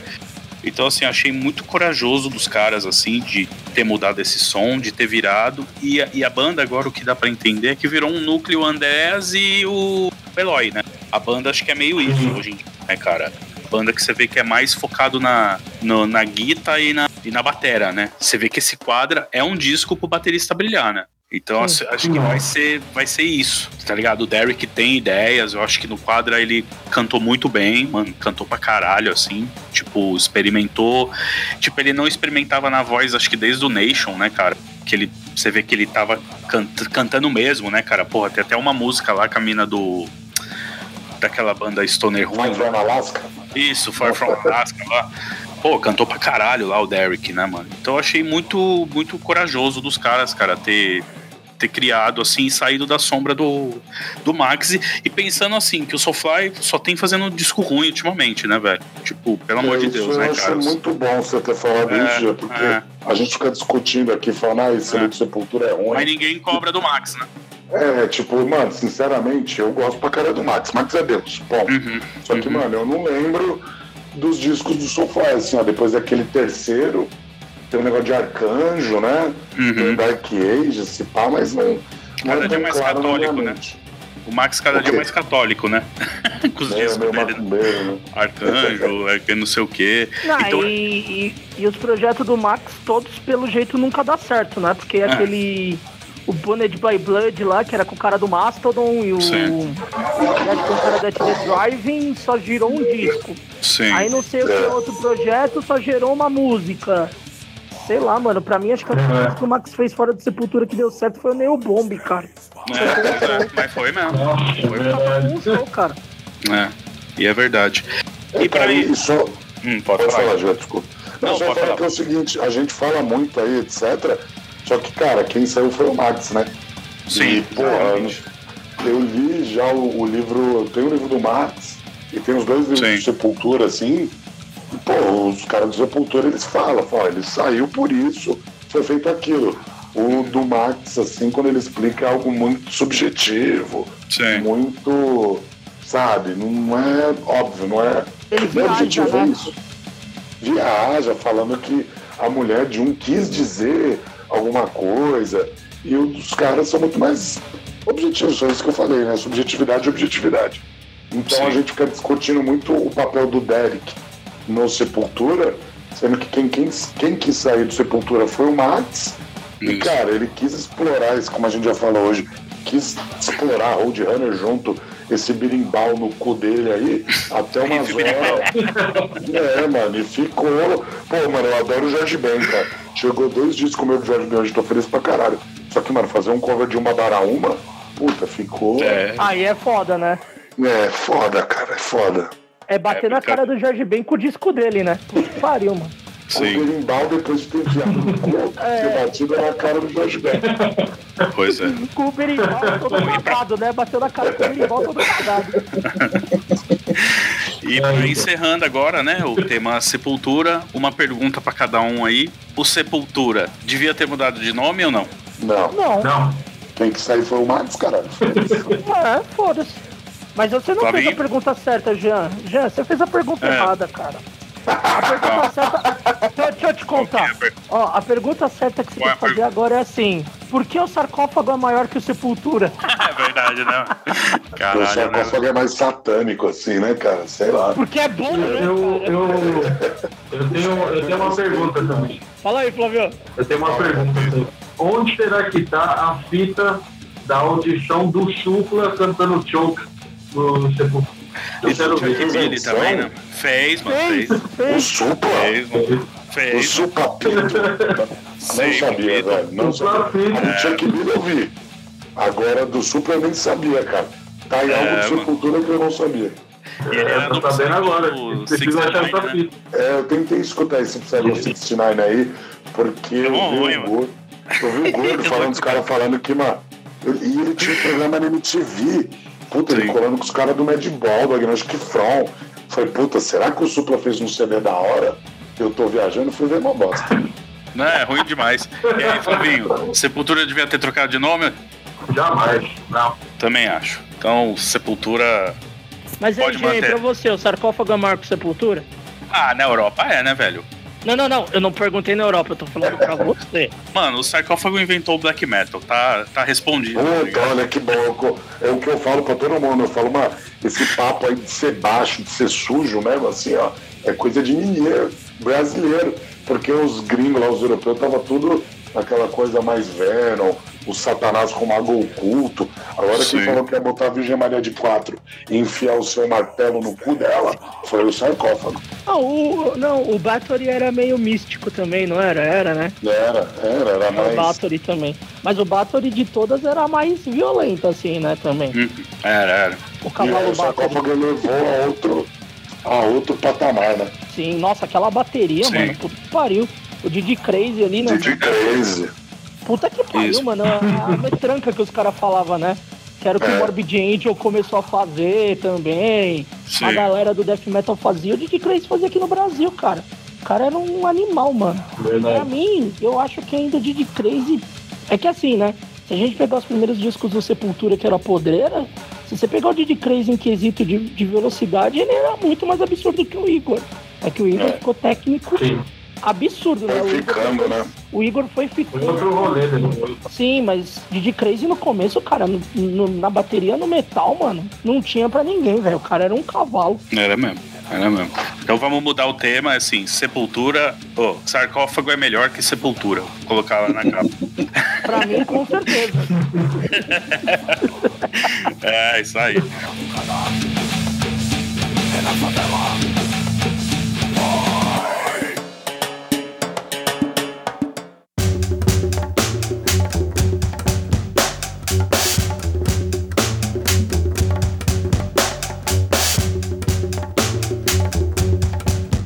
então, assim, achei muito corajoso dos caras, assim, de ter mudado esse som, de ter virado. E a, e a banda, agora, o que dá pra entender é que virou um núcleo Andrés e o Eloy, né? A banda acho que é meio isso hoje em dia, né, cara? Banda que você vê que é mais focado na, no- na guita e na, e na batera, né? Você vê que esse quadra é um disco pro baterista brilhar, né? Então acho, acho que vai ser, vai ser isso, tá ligado? O Derek tem ideias, eu acho que no quadra ele cantou muito bem, mano, cantou pra caralho, assim, tipo, experimentou. Tipo, ele não experimentava na voz, acho que desde o Nation, né, cara? Que ele, você vê que ele tava cant- cantando mesmo, né, cara? Porra, tem até uma música lá com a mina do. Daquela banda Stoner Ruim. Vai from Alaska? Isso, Far From Alaska lá. Pô, cantou pra caralho lá o Derek, né, mano? Então eu achei muito, muito corajoso dos caras, cara, ter, ter criado, assim, saído da sombra do, do Max e, e pensando assim, que o Soulfly só tem fazendo disco ruim ultimamente, né, velho? Tipo, pelo amor de Isso Deus, eu né, acho cara? muito bom você ter falado É, isso, porque é. a gente fica discutindo aqui, falando, ah, esse É. é. de Sepultura é ruim. Mas ninguém cobra do Max, né? É, tipo, mano, sinceramente, eu gosto pra cara do Max. Max é Deus, bom. Uhum. Só que, uhum. mano, eu não lembro dos discos do Soulfly, assim, ó, depois daquele terceiro, tem um negócio de arcanjo, né? Tem Uhum. Dark Age, esse pá, mas não, não Cada é dia mais claro católico, né? O Max cada O dia mais católico, né? Com os discos dele, né? macumbeiro, né? Arcanjo, é que não sei o quê. Não, Então- e, e- e os projetos do Max, todos pelo jeito nunca dá certo, né? Porque É. aquele. O Boned by Blood lá, que era com o cara do Mastodon, e o. Sim. e acho que o cara da The Driving só girou um disco. Sim. Aí não sei o que É. outro projeto só gerou uma música. Sei lá, mano, pra mim acho que a única coisa que o Max fez fora de Sepultura que deu certo foi o Neo Bomb, cara. É, é, mas foi mesmo. Nossa, Foi. verdade. Cara. É. E é verdade. É, E pra e só, Hum, pode Pode falar. falar, desculpa. Não, Não, só pode falar. que é o seguinte, a gente fala muito aí, etc. Só que, cara, quem saiu foi o Max, né? Sim, E, porra, eu li já o, o livro, eu tenho o livro do Max e tem os dois livros Sim. de Sepultura, assim. E, pô, os caras do Sepultura, eles falam, falam, ele saiu por isso, foi feito aquilo. O do Max, assim, quando ele explica é algo muito subjetivo, Sim. muito, sabe, não é óbvio, não é Ele meu viaja, objetivo é né? isso. Viaja, falando que a mulher de um quis dizer alguma coisa, e o dos caras são muito mais objetivos, foi isso que eu falei, né? Subjetividade e objetividade. Então Sim. a gente fica discutindo muito o papel do Derek no Sepultura, sendo que quem, quem, quem quis sair do Sepultura foi o Max, e Isso. cara, ele quis explorar isso, como a gente já falou hoje, quis explorar Roadrunner junto, esse birimbau no cu dele aí, até umas horas. É, mano, e ficou. Pô, mano, eu adoro o Jorge Ben, cara. Chegou dois discos meu do Jorge Ben hoje, tô feliz pra caralho. Só que, mano, fazer um cover de uma bara uma, puta, ficou. É, É, Aí é foda, né? foda, cara, é foda. É bater É, na cara do Jorge Ben com o disco dele, né? Puta que pariu, mano. O sim. birimbau, depois de ter enfiado no cu, ter batido na cara do Jorge Ben. Pois é. Com o berimbau todo cagado, né? Bateu na cara com o berimbau todo cagado. E pra encerrando agora, né, o tema Sepultura, uma pergunta pra cada um aí. O Sepultura devia ter mudado de nome ou não? Não, Não, Não, quem que saiu foi o Max, caralho. é, foda-se. Mas você não Flavinho? fez a pergunta certa, Jean. Jean, você fez a pergunta É. errada, cara. A pergunta certa. Deixa, deixa eu te contar. Que é Ó, a pergunta certa que você Qual é tem que a fazer agora é assim: por que o sarcófago é maior que o Sepultura? É verdade, né? O Caralho, né? sarcófago é mais satânico, assim, né, cara? Sei lá. Porque é bom, né? eu, eu, eu, tenho, eu tenho uma pergunta também. Fala aí, Flavio. Eu tenho uma pergunta também. Onde será que tá a fita da audição do Supla cantando Choke no Sepultura? Eu Isso quero o. Billy também, né? Fez, mano, fez. Fez, O fez. Supla, Fez, mano. o Fez. Supla Pinto. Não sabia, velho. Não sabia. Pinto. Do Chuck Billy eu vi. Agora do Supla eu nem sabia, cara. Tá em É, algo de mano. Sepultura que eu não sabia. E ele É, era tô do sabendo agora. do Precisa achar 69, essa né? fita. É, eu tentei escutar esse Psycho 69 aí, porque eu bom, vi o gordo, eu vi o gordo falando, os caras falando que, mano, e ele tinha um programa na MTV, puta, ele Sim. colando com os caras do Madball, do Agnóstico From. Falei, puta, será que o Supla fez um CD da hora? Eu tô viajando, fui ver uma bosta. Não, é ruim demais. E aí, Flavinho, Sepultura devia ter trocado de nome? Jamais. Não. Também acho. Então, Sepultura. Mas aí, Pode gente, manter. pra você, o sarcófago é maior que sepultura? Ah, na Europa é, né, velho? Não, não, não. Eu não perguntei na Europa, eu tô falando pra você. Mano, o sarcófago inventou o black metal. Tá, tá respondido. tá Puta, olha que bom. É o que eu falo pra todo mundo. Eu falo, mano, esse papo aí de ser baixo, de ser sujo mesmo, assim, ó, é coisa de mineiro, brasileiro. Porque os gringos lá, os europeus, tava tudo aquela coisa mais Venom, o Satanás com mago oculto. Agora Sim. quem falou que ia botar a Virgem Maria de Quatro e enfiar o seu martelo no cu dela foi o sarcófago. Não, o, não, o Bathory era meio místico também, não era? Era, né? Era, era, era O mais. Bathory também. Mas o Bathory de todas era a mais violenta, assim, né, também. Hum, Era, era. O E cavalo o sarcófago Bathory. levou a outro, a outro patamar, né? Sim, nossa, aquela bateria, Sim. mano, puta que pariu. O Didi Crazy ali, né? Didi Crazy. Puta que pariu, Isso. mano. A, a metranca que os caras falavam, né? Que era o que É. o Morbid Angel começou a fazer também. Sim. A galera do Death Metal fazia. O Didi Crazy fazia aqui no Brasil, cara. O cara era um animal, mano. Pra Verdade. mim, eu acho que ainda o Didi Crazy. É que assim, né? Se a gente pegar os primeiros discos do Sepultura, que era podreira, se você pegar o Didi Crazy em quesito de, de velocidade, ele era muito mais absurdo que o Igor. É que o Igor É. ficou técnico Sim. Absurdo, né? Foi O Igor, ficando, né? o Igor foi Foi ficando. outro rolê dele. Sim, mas Didi Crazy no começo, cara, no- no- na bateria no metal, mano, não tinha pra ninguém, velho. O cara era um cavalo. Era mesmo. Era mesmo. Então vamos mudar o tema, assim, sepultura. Ô, sarcófago é melhor que sepultura. Vou colocar lá na capa. Pra mim, com certeza. É, isso aí.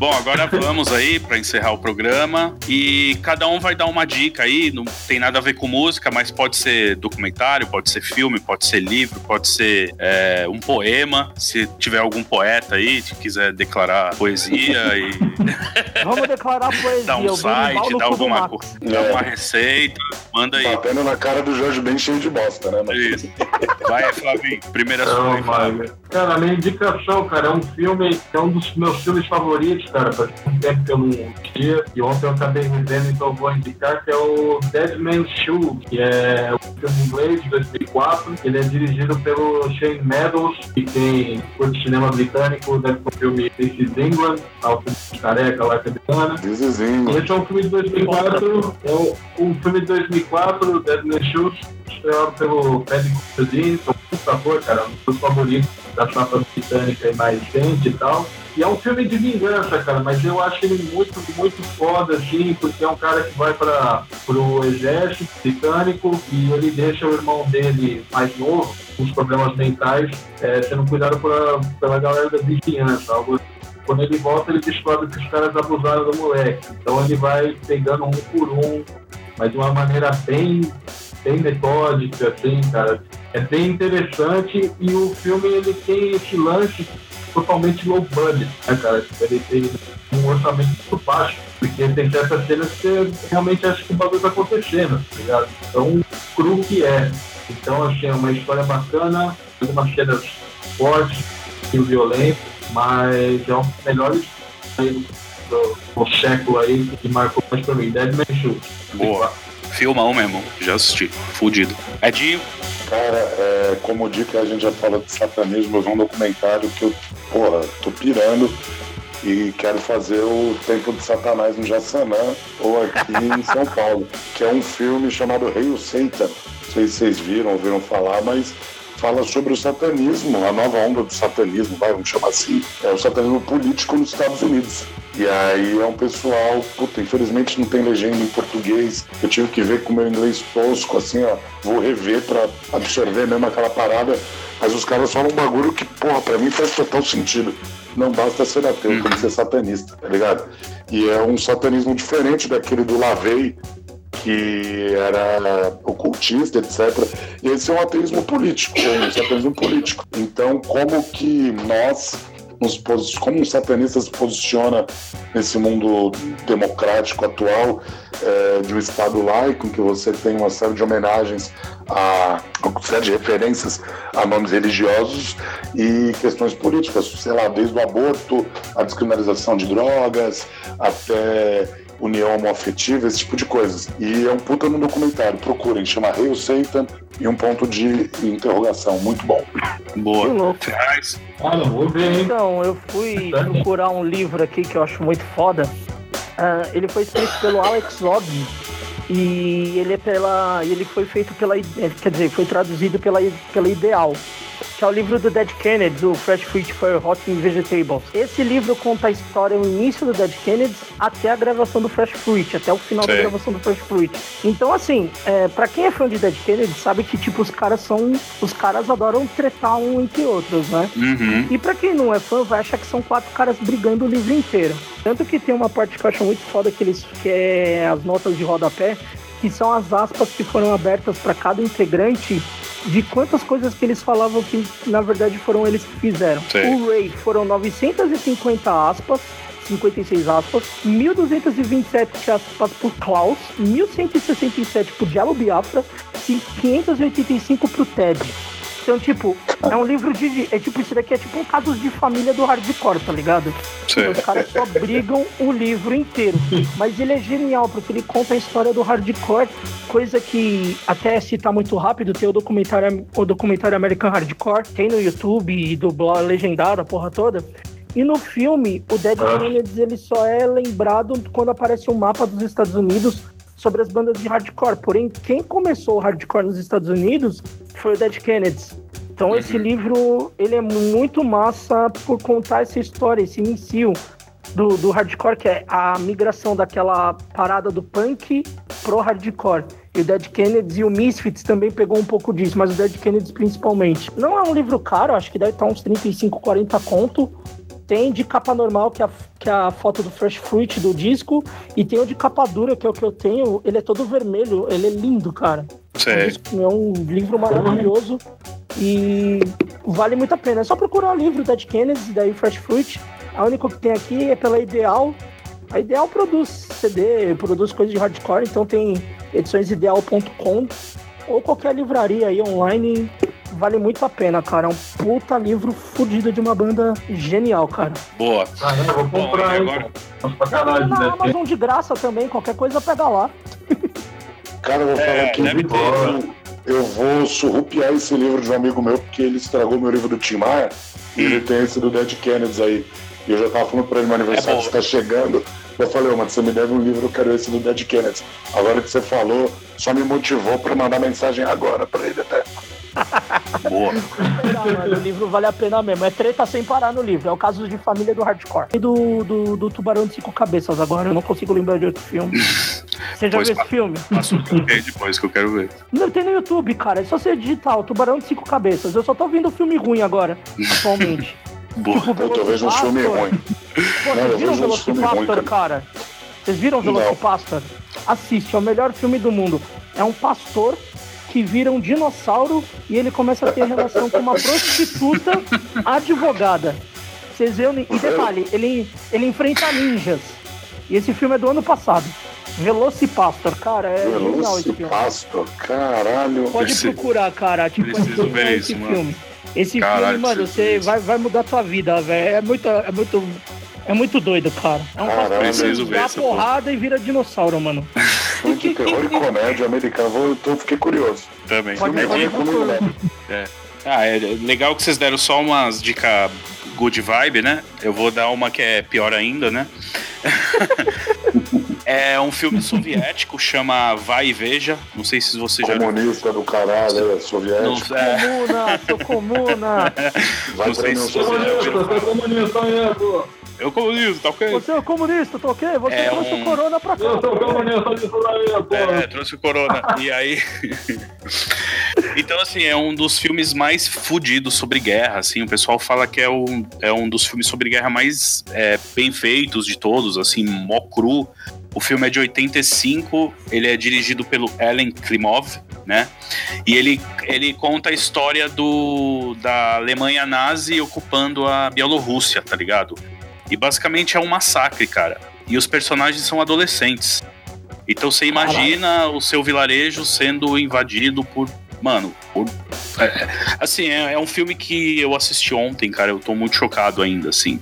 Bom, agora vamos aí para encerrar o programa e cada um vai dar uma dica aí. Não tem nada a ver com música, mas pode ser documentário, pode ser filme, pode ser livro, pode ser é, um poema. Se tiver algum poeta aí que quiser declarar poesia e Vamos declarar poesia. dar um site, do alguma coisa, dar uma receita, manda aí. Batendo na cara do Jorge bem cheio de bosta, né? Mas... Isso. Vai, Flavinho. Primeira sua aí, Flávio. cara, a minha indicação, cara, é um filme que é um dos meus filmes favoritos, cara. Faz um tempo que eu não assistia. E ontem eu acabei revendo, então eu vou indicar, que é o Dead Man's Shoe, que é um filme inglês de 2004. Ele é dirigido pelo Shane Meadows, que tem por cinema britânico, deve ser um filme This is England, tá, o filme de careca lá que é britânica. Dizezinho. Esse é um filme de 2004, é um, um filme de 2004, Dead Man's Shoes, estrelado pelo Fred Constantine, que é um puta ator, cara, um dos favoritos da safra britânica e mais recente e tal. E é um filme de vingança, cara, mas eu acho ele muito, muito foda, assim, porque é um cara que vai para pro exército britânico e ele deixa o irmão dele mais novo, com os problemas mentais, é, sendo cuidado pela, pela galera da vizinhança, assim. Quando ele volta, ele descobre que os caras abusaram do moleque. Então ele vai pegando um por um, mas de uma maneira bem, bem metódica, assim, cara. É bem interessante e o filme ele tem esse lance totalmente low budget, né, cara? Ele tem um orçamento muito baixo, porque tem certas cenas que você realmente acha que o bagulho tá acontecendo, tá ligado? Tão cru que é. Então, assim, é uma história bacana, algumas cenas fortes e violentas, mas é um dos melhores do, do século aí que marcou mais pra mim. Dead Man Shoes. Boa. Filmão mesmo. Já assisti. Fudido. Edinho. Cara, é, como dica, a gente já fala de satanismo, eu vi um documentário que eu, porra, tô pirando e quero fazer o Tempo de Satanás no Jaçanã ou aqui em São Paulo, que é um filme chamado Rei o Satan. Não sei se vocês viram, ouviram falar, mas fala sobre o satanismo, a nova onda do satanismo, vai, vamos chamar assim. É o satanismo político nos Estados Unidos. E aí é um pessoal, puta, infelizmente não tem legenda em português. Eu tive que ver com o meu inglês tosco, assim, ó. Vou rever pra absorver mesmo aquela parada. Mas os caras falam um bagulho que, porra, pra mim faz total sentido. Não basta ser ateu, tem que ser satanista, tá ligado? E é um satanismo diferente daquele do Lavey, que era ocultista, etc. E esse é um ateísmo político, é um satanismo político. Então, como que nós, nos como um satanista se posiciona nesse mundo democrático atual, é, de um Estado laico, que você tem uma série de homenagens a uma série de referências a nomes religiosos e questões políticas, sei lá, desde o aborto, a descriminalização de drogas, até união homoafetiva, esse tipo de coisas. E é um puta no documentário, procurem, chama Hail Satan e um ponto de interrogação, muito bom. Boa. Que louco. Ah, não vou ver, hein? Então, eu fui procurar um livro aqui que eu acho muito foda. Ah, ele foi escrito pelo Alex Log e ele é pela, ele foi feito pela, quer dizer, foi traduzido pela, pela Ideal, que é o livro do Dead Kennedy, o Fresh Fruit for Rotten Vegetables. Esse livro conta a história, o início do Dead Kennedy até a gravação do Fresh Fruit, até o final da Sei. gravação do Fresh Fruit. Então, assim, é, para quem é fã de Dead Kennedy, sabe que tipo os caras são, os caras adoram tretar um entre outros, né? Uhum. E pra quem não é fã, vai achar que são quatro caras brigando o livro inteiro. Tanto que tem uma parte que eu acho muito foda que eles que é as notas de rodapé, que são as aspas que foram abertas pra cada integrante de quantas coisas que eles falavam que na verdade foram eles que fizeram. Sei. O Ray foram 950 aspas. 56 aspas, 1227 aspas por Klaus, 1167 por Diabo Biafra e 585 pro Ted. Então, tipo, é um livro de. É tipo, isso daqui é tipo um caso de família do hardcore, tá ligado? Sei. Os caras só brigam o livro inteiro. Mas ele é genial, porque ele conta a história do hardcore, coisa que até citar muito rápido, tem o documentário, o documentário American Hardcore, tem no YouTube e dublado, legendado, a porra toda. E no filme, o Dead Ah. Kennedys ele só é lembrado quando aparece um mapa dos Estados Unidos sobre as bandas de hardcore. Porém, quem começou o hardcore nos Estados Unidos foi o Dead Kennedys. Então esse livro ele é muito massa por contar essa história, esse início do, do hardcore, que é a migração daquela parada do punk pro hardcore. E o Dead Kennedys e o Misfits também pegou um pouco disso, mas o Dead Kennedys principalmente. Não é um livro caro, acho que deve estar uns 35, 40 conto. Tem de capa normal, que é, a, que é a foto do Fresh Fruit do disco, e tem o de capa dura, que é o que eu tenho. Ele é todo vermelho, ele é lindo, cara. Sei. É um livro maravilhoso e vale muito a pena. É só procurar o livro Dead Kennedy, daí Fresh Fruit. A única que tem aqui é pela Ideal. A Ideal produz CD, produz coisas de hardcore, então tem edições ideal.com ou qualquer livraria aí online. Vale muito a pena, cara. É um puta livro fudido de uma banda genial, cara. Boa. Ah, é, vou Bom, comprar, hein? agora? Caralho, na né? Amazon de graça também, qualquer coisa pega lá. Cara, eu vou falar É, que deve ter. eu, eu vou surrupiar esse livro de um amigo meu, porque ele estragou meu livro do Tim Maia, e ele tem esse do Dead Kennedys aí. E eu já tava falando pra ele, meu aniversário É bom. está chegando. Eu falei, ô, mas você me deve um livro, eu quero esse do Dead Kennedys. Agora que você falou, só me motivou pra mandar mensagem agora pra ele até. Boa. Não, mano, o livro vale a pena mesmo. É treta sem parar no livro. É o caso de família do hardcore. E do, do, do Tubarão de Cinco Cabeças agora. Eu não consigo lembrar de outro filme. Você já Pois viu esse filme? Passa o depois que eu quero ver. Não, tem no YouTube, cara. É só você digitar o Tubarão de Cinco Cabeças. Eu só tô vendo filme ruim agora, atualmente. Boa. Tipo, Eu tô vendo um filme Velocipastor. ruim. Pô, Não, eu vocês viram Velocipastor, cara? Vocês viram. Velocipastor? Assiste, é o melhor filme do mundo. É um pastor que vira um dinossauro e ele começa a ter relação com uma prostituta advogada. Vocês viram? E detalhe, ele, ele enfrenta ninjas. E esse filme é do ano passado. Velocipastor, cara, é genial esse filme. Velocipastor, caralho. Pode Preciso- procurar, cara. Tipo, preciso é ver esse isso, mano. filme. Esse Caralho, filme, mano, você vai, vai mudar tua vida, velho. É muito, é muito, é muito doido, cara. É um pastor Preciso que ver dá essa porra. porrada e vira dinossauro, mano. Filme de terror e comédia americano. Vou, tô, fiquei curioso. Também. Filme ruim comigo não. Ah, é legal que vocês deram só umas dicas good vibe, né? Eu vou dar uma que é pior ainda, né? É um filme soviético, chama Vai e Veja. Não sei se você já viu. Comunista do caralho, é, Não, soviético. é, Comuna, sou comuna. Vai não sei se você já Soviética. viu. Comunista, sou comunista, sou. Eu comunista, tá ok? Você é comunista, tô ok? Você É trouxe um- o corona pra cá. Eu sou comunista disso daí, porra. É, trouxe o Corona. E aí. então, assim, é um dos filmes mais fudidos sobre guerra, assim. O pessoal fala que é um, é um dos filmes sobre guerra mais é, bem feitos de todos, assim, mó cru. O filme é de 85, ele é dirigido pelo Ellen Klimov, né? E ele, ele conta a história do, da Alemanha nazi ocupando a Bielorrússia, tá ligado? E basicamente é um massacre, cara. E os personagens são adolescentes. Então você imagina o seu vilarejo sendo invadido por. Mano, por. é, é, assim, é, é um filme que eu assisti ontem, cara. Eu tô muito chocado ainda, assim.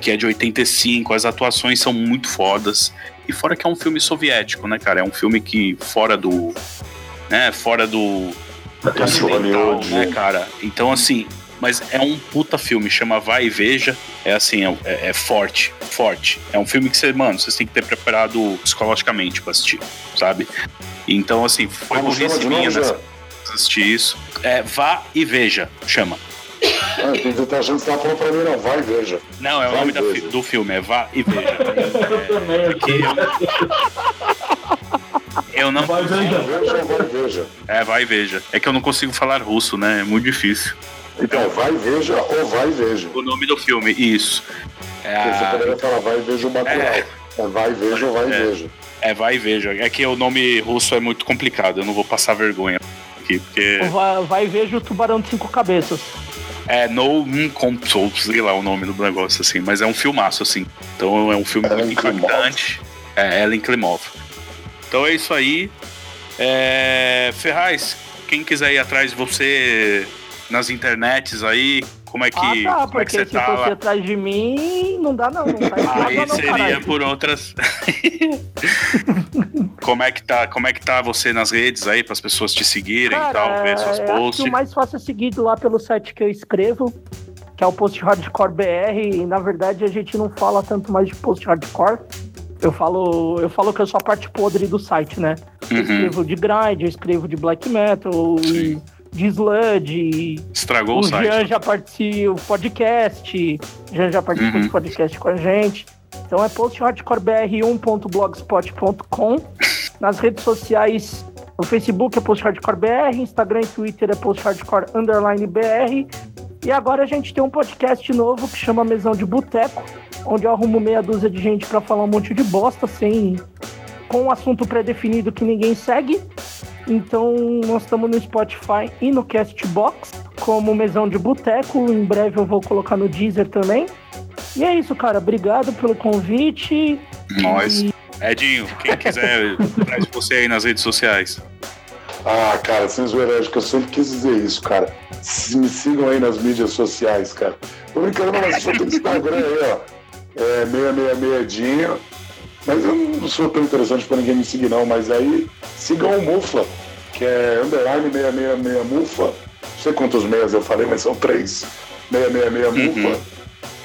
Que é de 85, as atuações são muito fodas. E fora que é um filme soviético, né, cara? É um filme que fora do. Né, fora do. do ocidental, né, cara? Então, assim. Mas é um puta filme, chama Vai e Veja. É assim, é, é- é forte, forte. É um filme que você, mano, vocês têm que ter preparado psicologicamente pra assistir, sabe? Então, assim, foi Como burrice de minha nessa, assistir isso. É Vá e Veja, chama. Ah, tem que estar achando que você tá falando pra mim, não. Vai, veja. Não, é o nome e da do filme, é Vá e Veja. É, que eu, eu não. Vai, Vai, veja. veja ou vai, veja. É, vai e veja. É que eu não consigo falar russo, né? É muito difícil. Então, vai, veja ou vai, veja. O nome do filme, isso. Porque você É, poderia falar vai, veja o material. É. É vai, veja ou vai, É. veja. é vai e veja. É que o nome russo é muito complicado. Eu não vou passar vergonha aqui, porque. Vai, vai e veja o tubarão de cinco cabeças. É No Console, sei lá o nome do negócio, assim, mas é um filmaço, assim. Então é um filme Ellen muito impactante. É, Ellen Klimov. Então é isso aí. É, Ferraz, quem quiser ir atrás de você nas internets aí, como é que, ah, tá, como é que porque você se tá fosse lá? atrás de mim, não dá não. Não tá Aí não, seria caralho. por outras. como é que tá? Como é que tá você nas redes aí para as pessoas te seguirem e tal, ver seus é, posts? o mais fácil é seguir lá pelo site que eu escrevo, que é o Post Hardcore BR, e na verdade a gente não fala tanto mais de Post Hardcore. Eu falo, eu falo que eu sou a parte podre do site, né? Eu Uhum. escrevo de grind, eu escrevo de black metal, e de sludge, Estragou o o site. Jean já participa do podcast, o Jean já participou Uhum. do podcast com a gente. Então é posthardcorebr1.blogspot.com. Nas redes sociais, no Facebook é posthardcorebr, Instagram e Twitter é posthardcore underline BR. E agora a gente tem um podcast novo que chama Mesão de Boteco, onde eu arrumo meia dúzia de gente pra falar um monte de bosta, sem com um assunto pré-definido que ninguém segue. Então nós estamos no Spotify e no Castbox como Mesão de Boteco. Em breve eu vou colocar no Deezer também. E é isso, cara. Obrigado pelo convite. Nós. E Edinho, quem quiser de você aí nas redes sociais. Ah, cara, sem zoeira, acho que eu sempre quis dizer isso, cara. Se me sigam aí nas mídias sociais, cara. Tô brincando, mas só tem Instagram aí, ó. É 666dinho. Mas eu não sou tão interessante pra ninguém me seguir, não. Mas aí, sigam o Mufla, que é underline 666 Mufa. Não sei quantos meias eu falei, mas são três. 666 Mufa.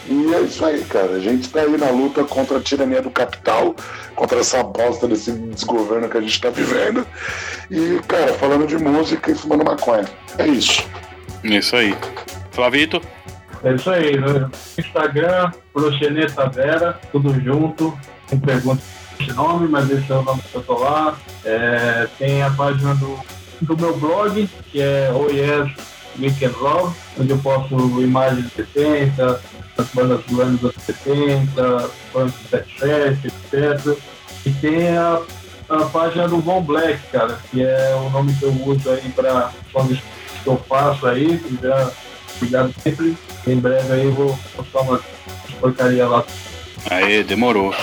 E é isso aí, cara. A gente tá aí na luta contra a tirania do capital, contra essa bosta desse desgoverno que a gente tá vivendo. E, cara, falando de música e fumando maconha. É isso. Isso aí. Flavito, É isso aí, no Instagram, Procheneta Vera, tudo junto. Tem pergunta esse nome, mas esse é o nome que eu tô lá. É, tem a página do, do meu blog, que é Oh Yes Weekend Love, onde eu posto imagens de 70, das bandas do ano dos 70, funk 77, etc. E tem a, a página do Von Black, cara, que é o nome que eu uso aí para songs que eu faço aí, já Obrigado sempre. Em breve aí eu vou postar umas porcaria lá. Aê, demorou.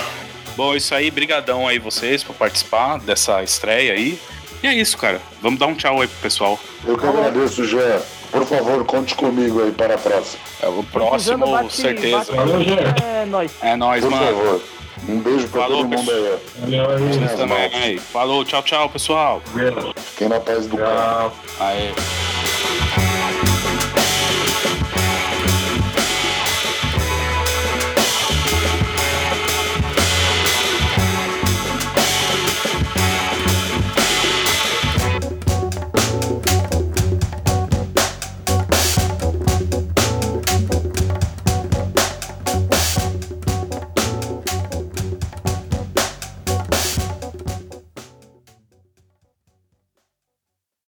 Bom, isso aí, brigadão aí vocês por participar dessa estreia aí. E é isso, cara. Vamos dar um tchau aí pro pessoal. Eu que agradeço, Gé. Por favor, conte comigo aí para a próxima. É o próximo, bate- certeza. bate- Valeu, Gé. É nóis. É nóis, Por mano. favor. Um beijo pra Falou, todo mundo aí. Valeu aí. Vocês É, também aí. Falou, tchau, tchau, pessoal. Fiquem na paz do cara. Tchau. Aê.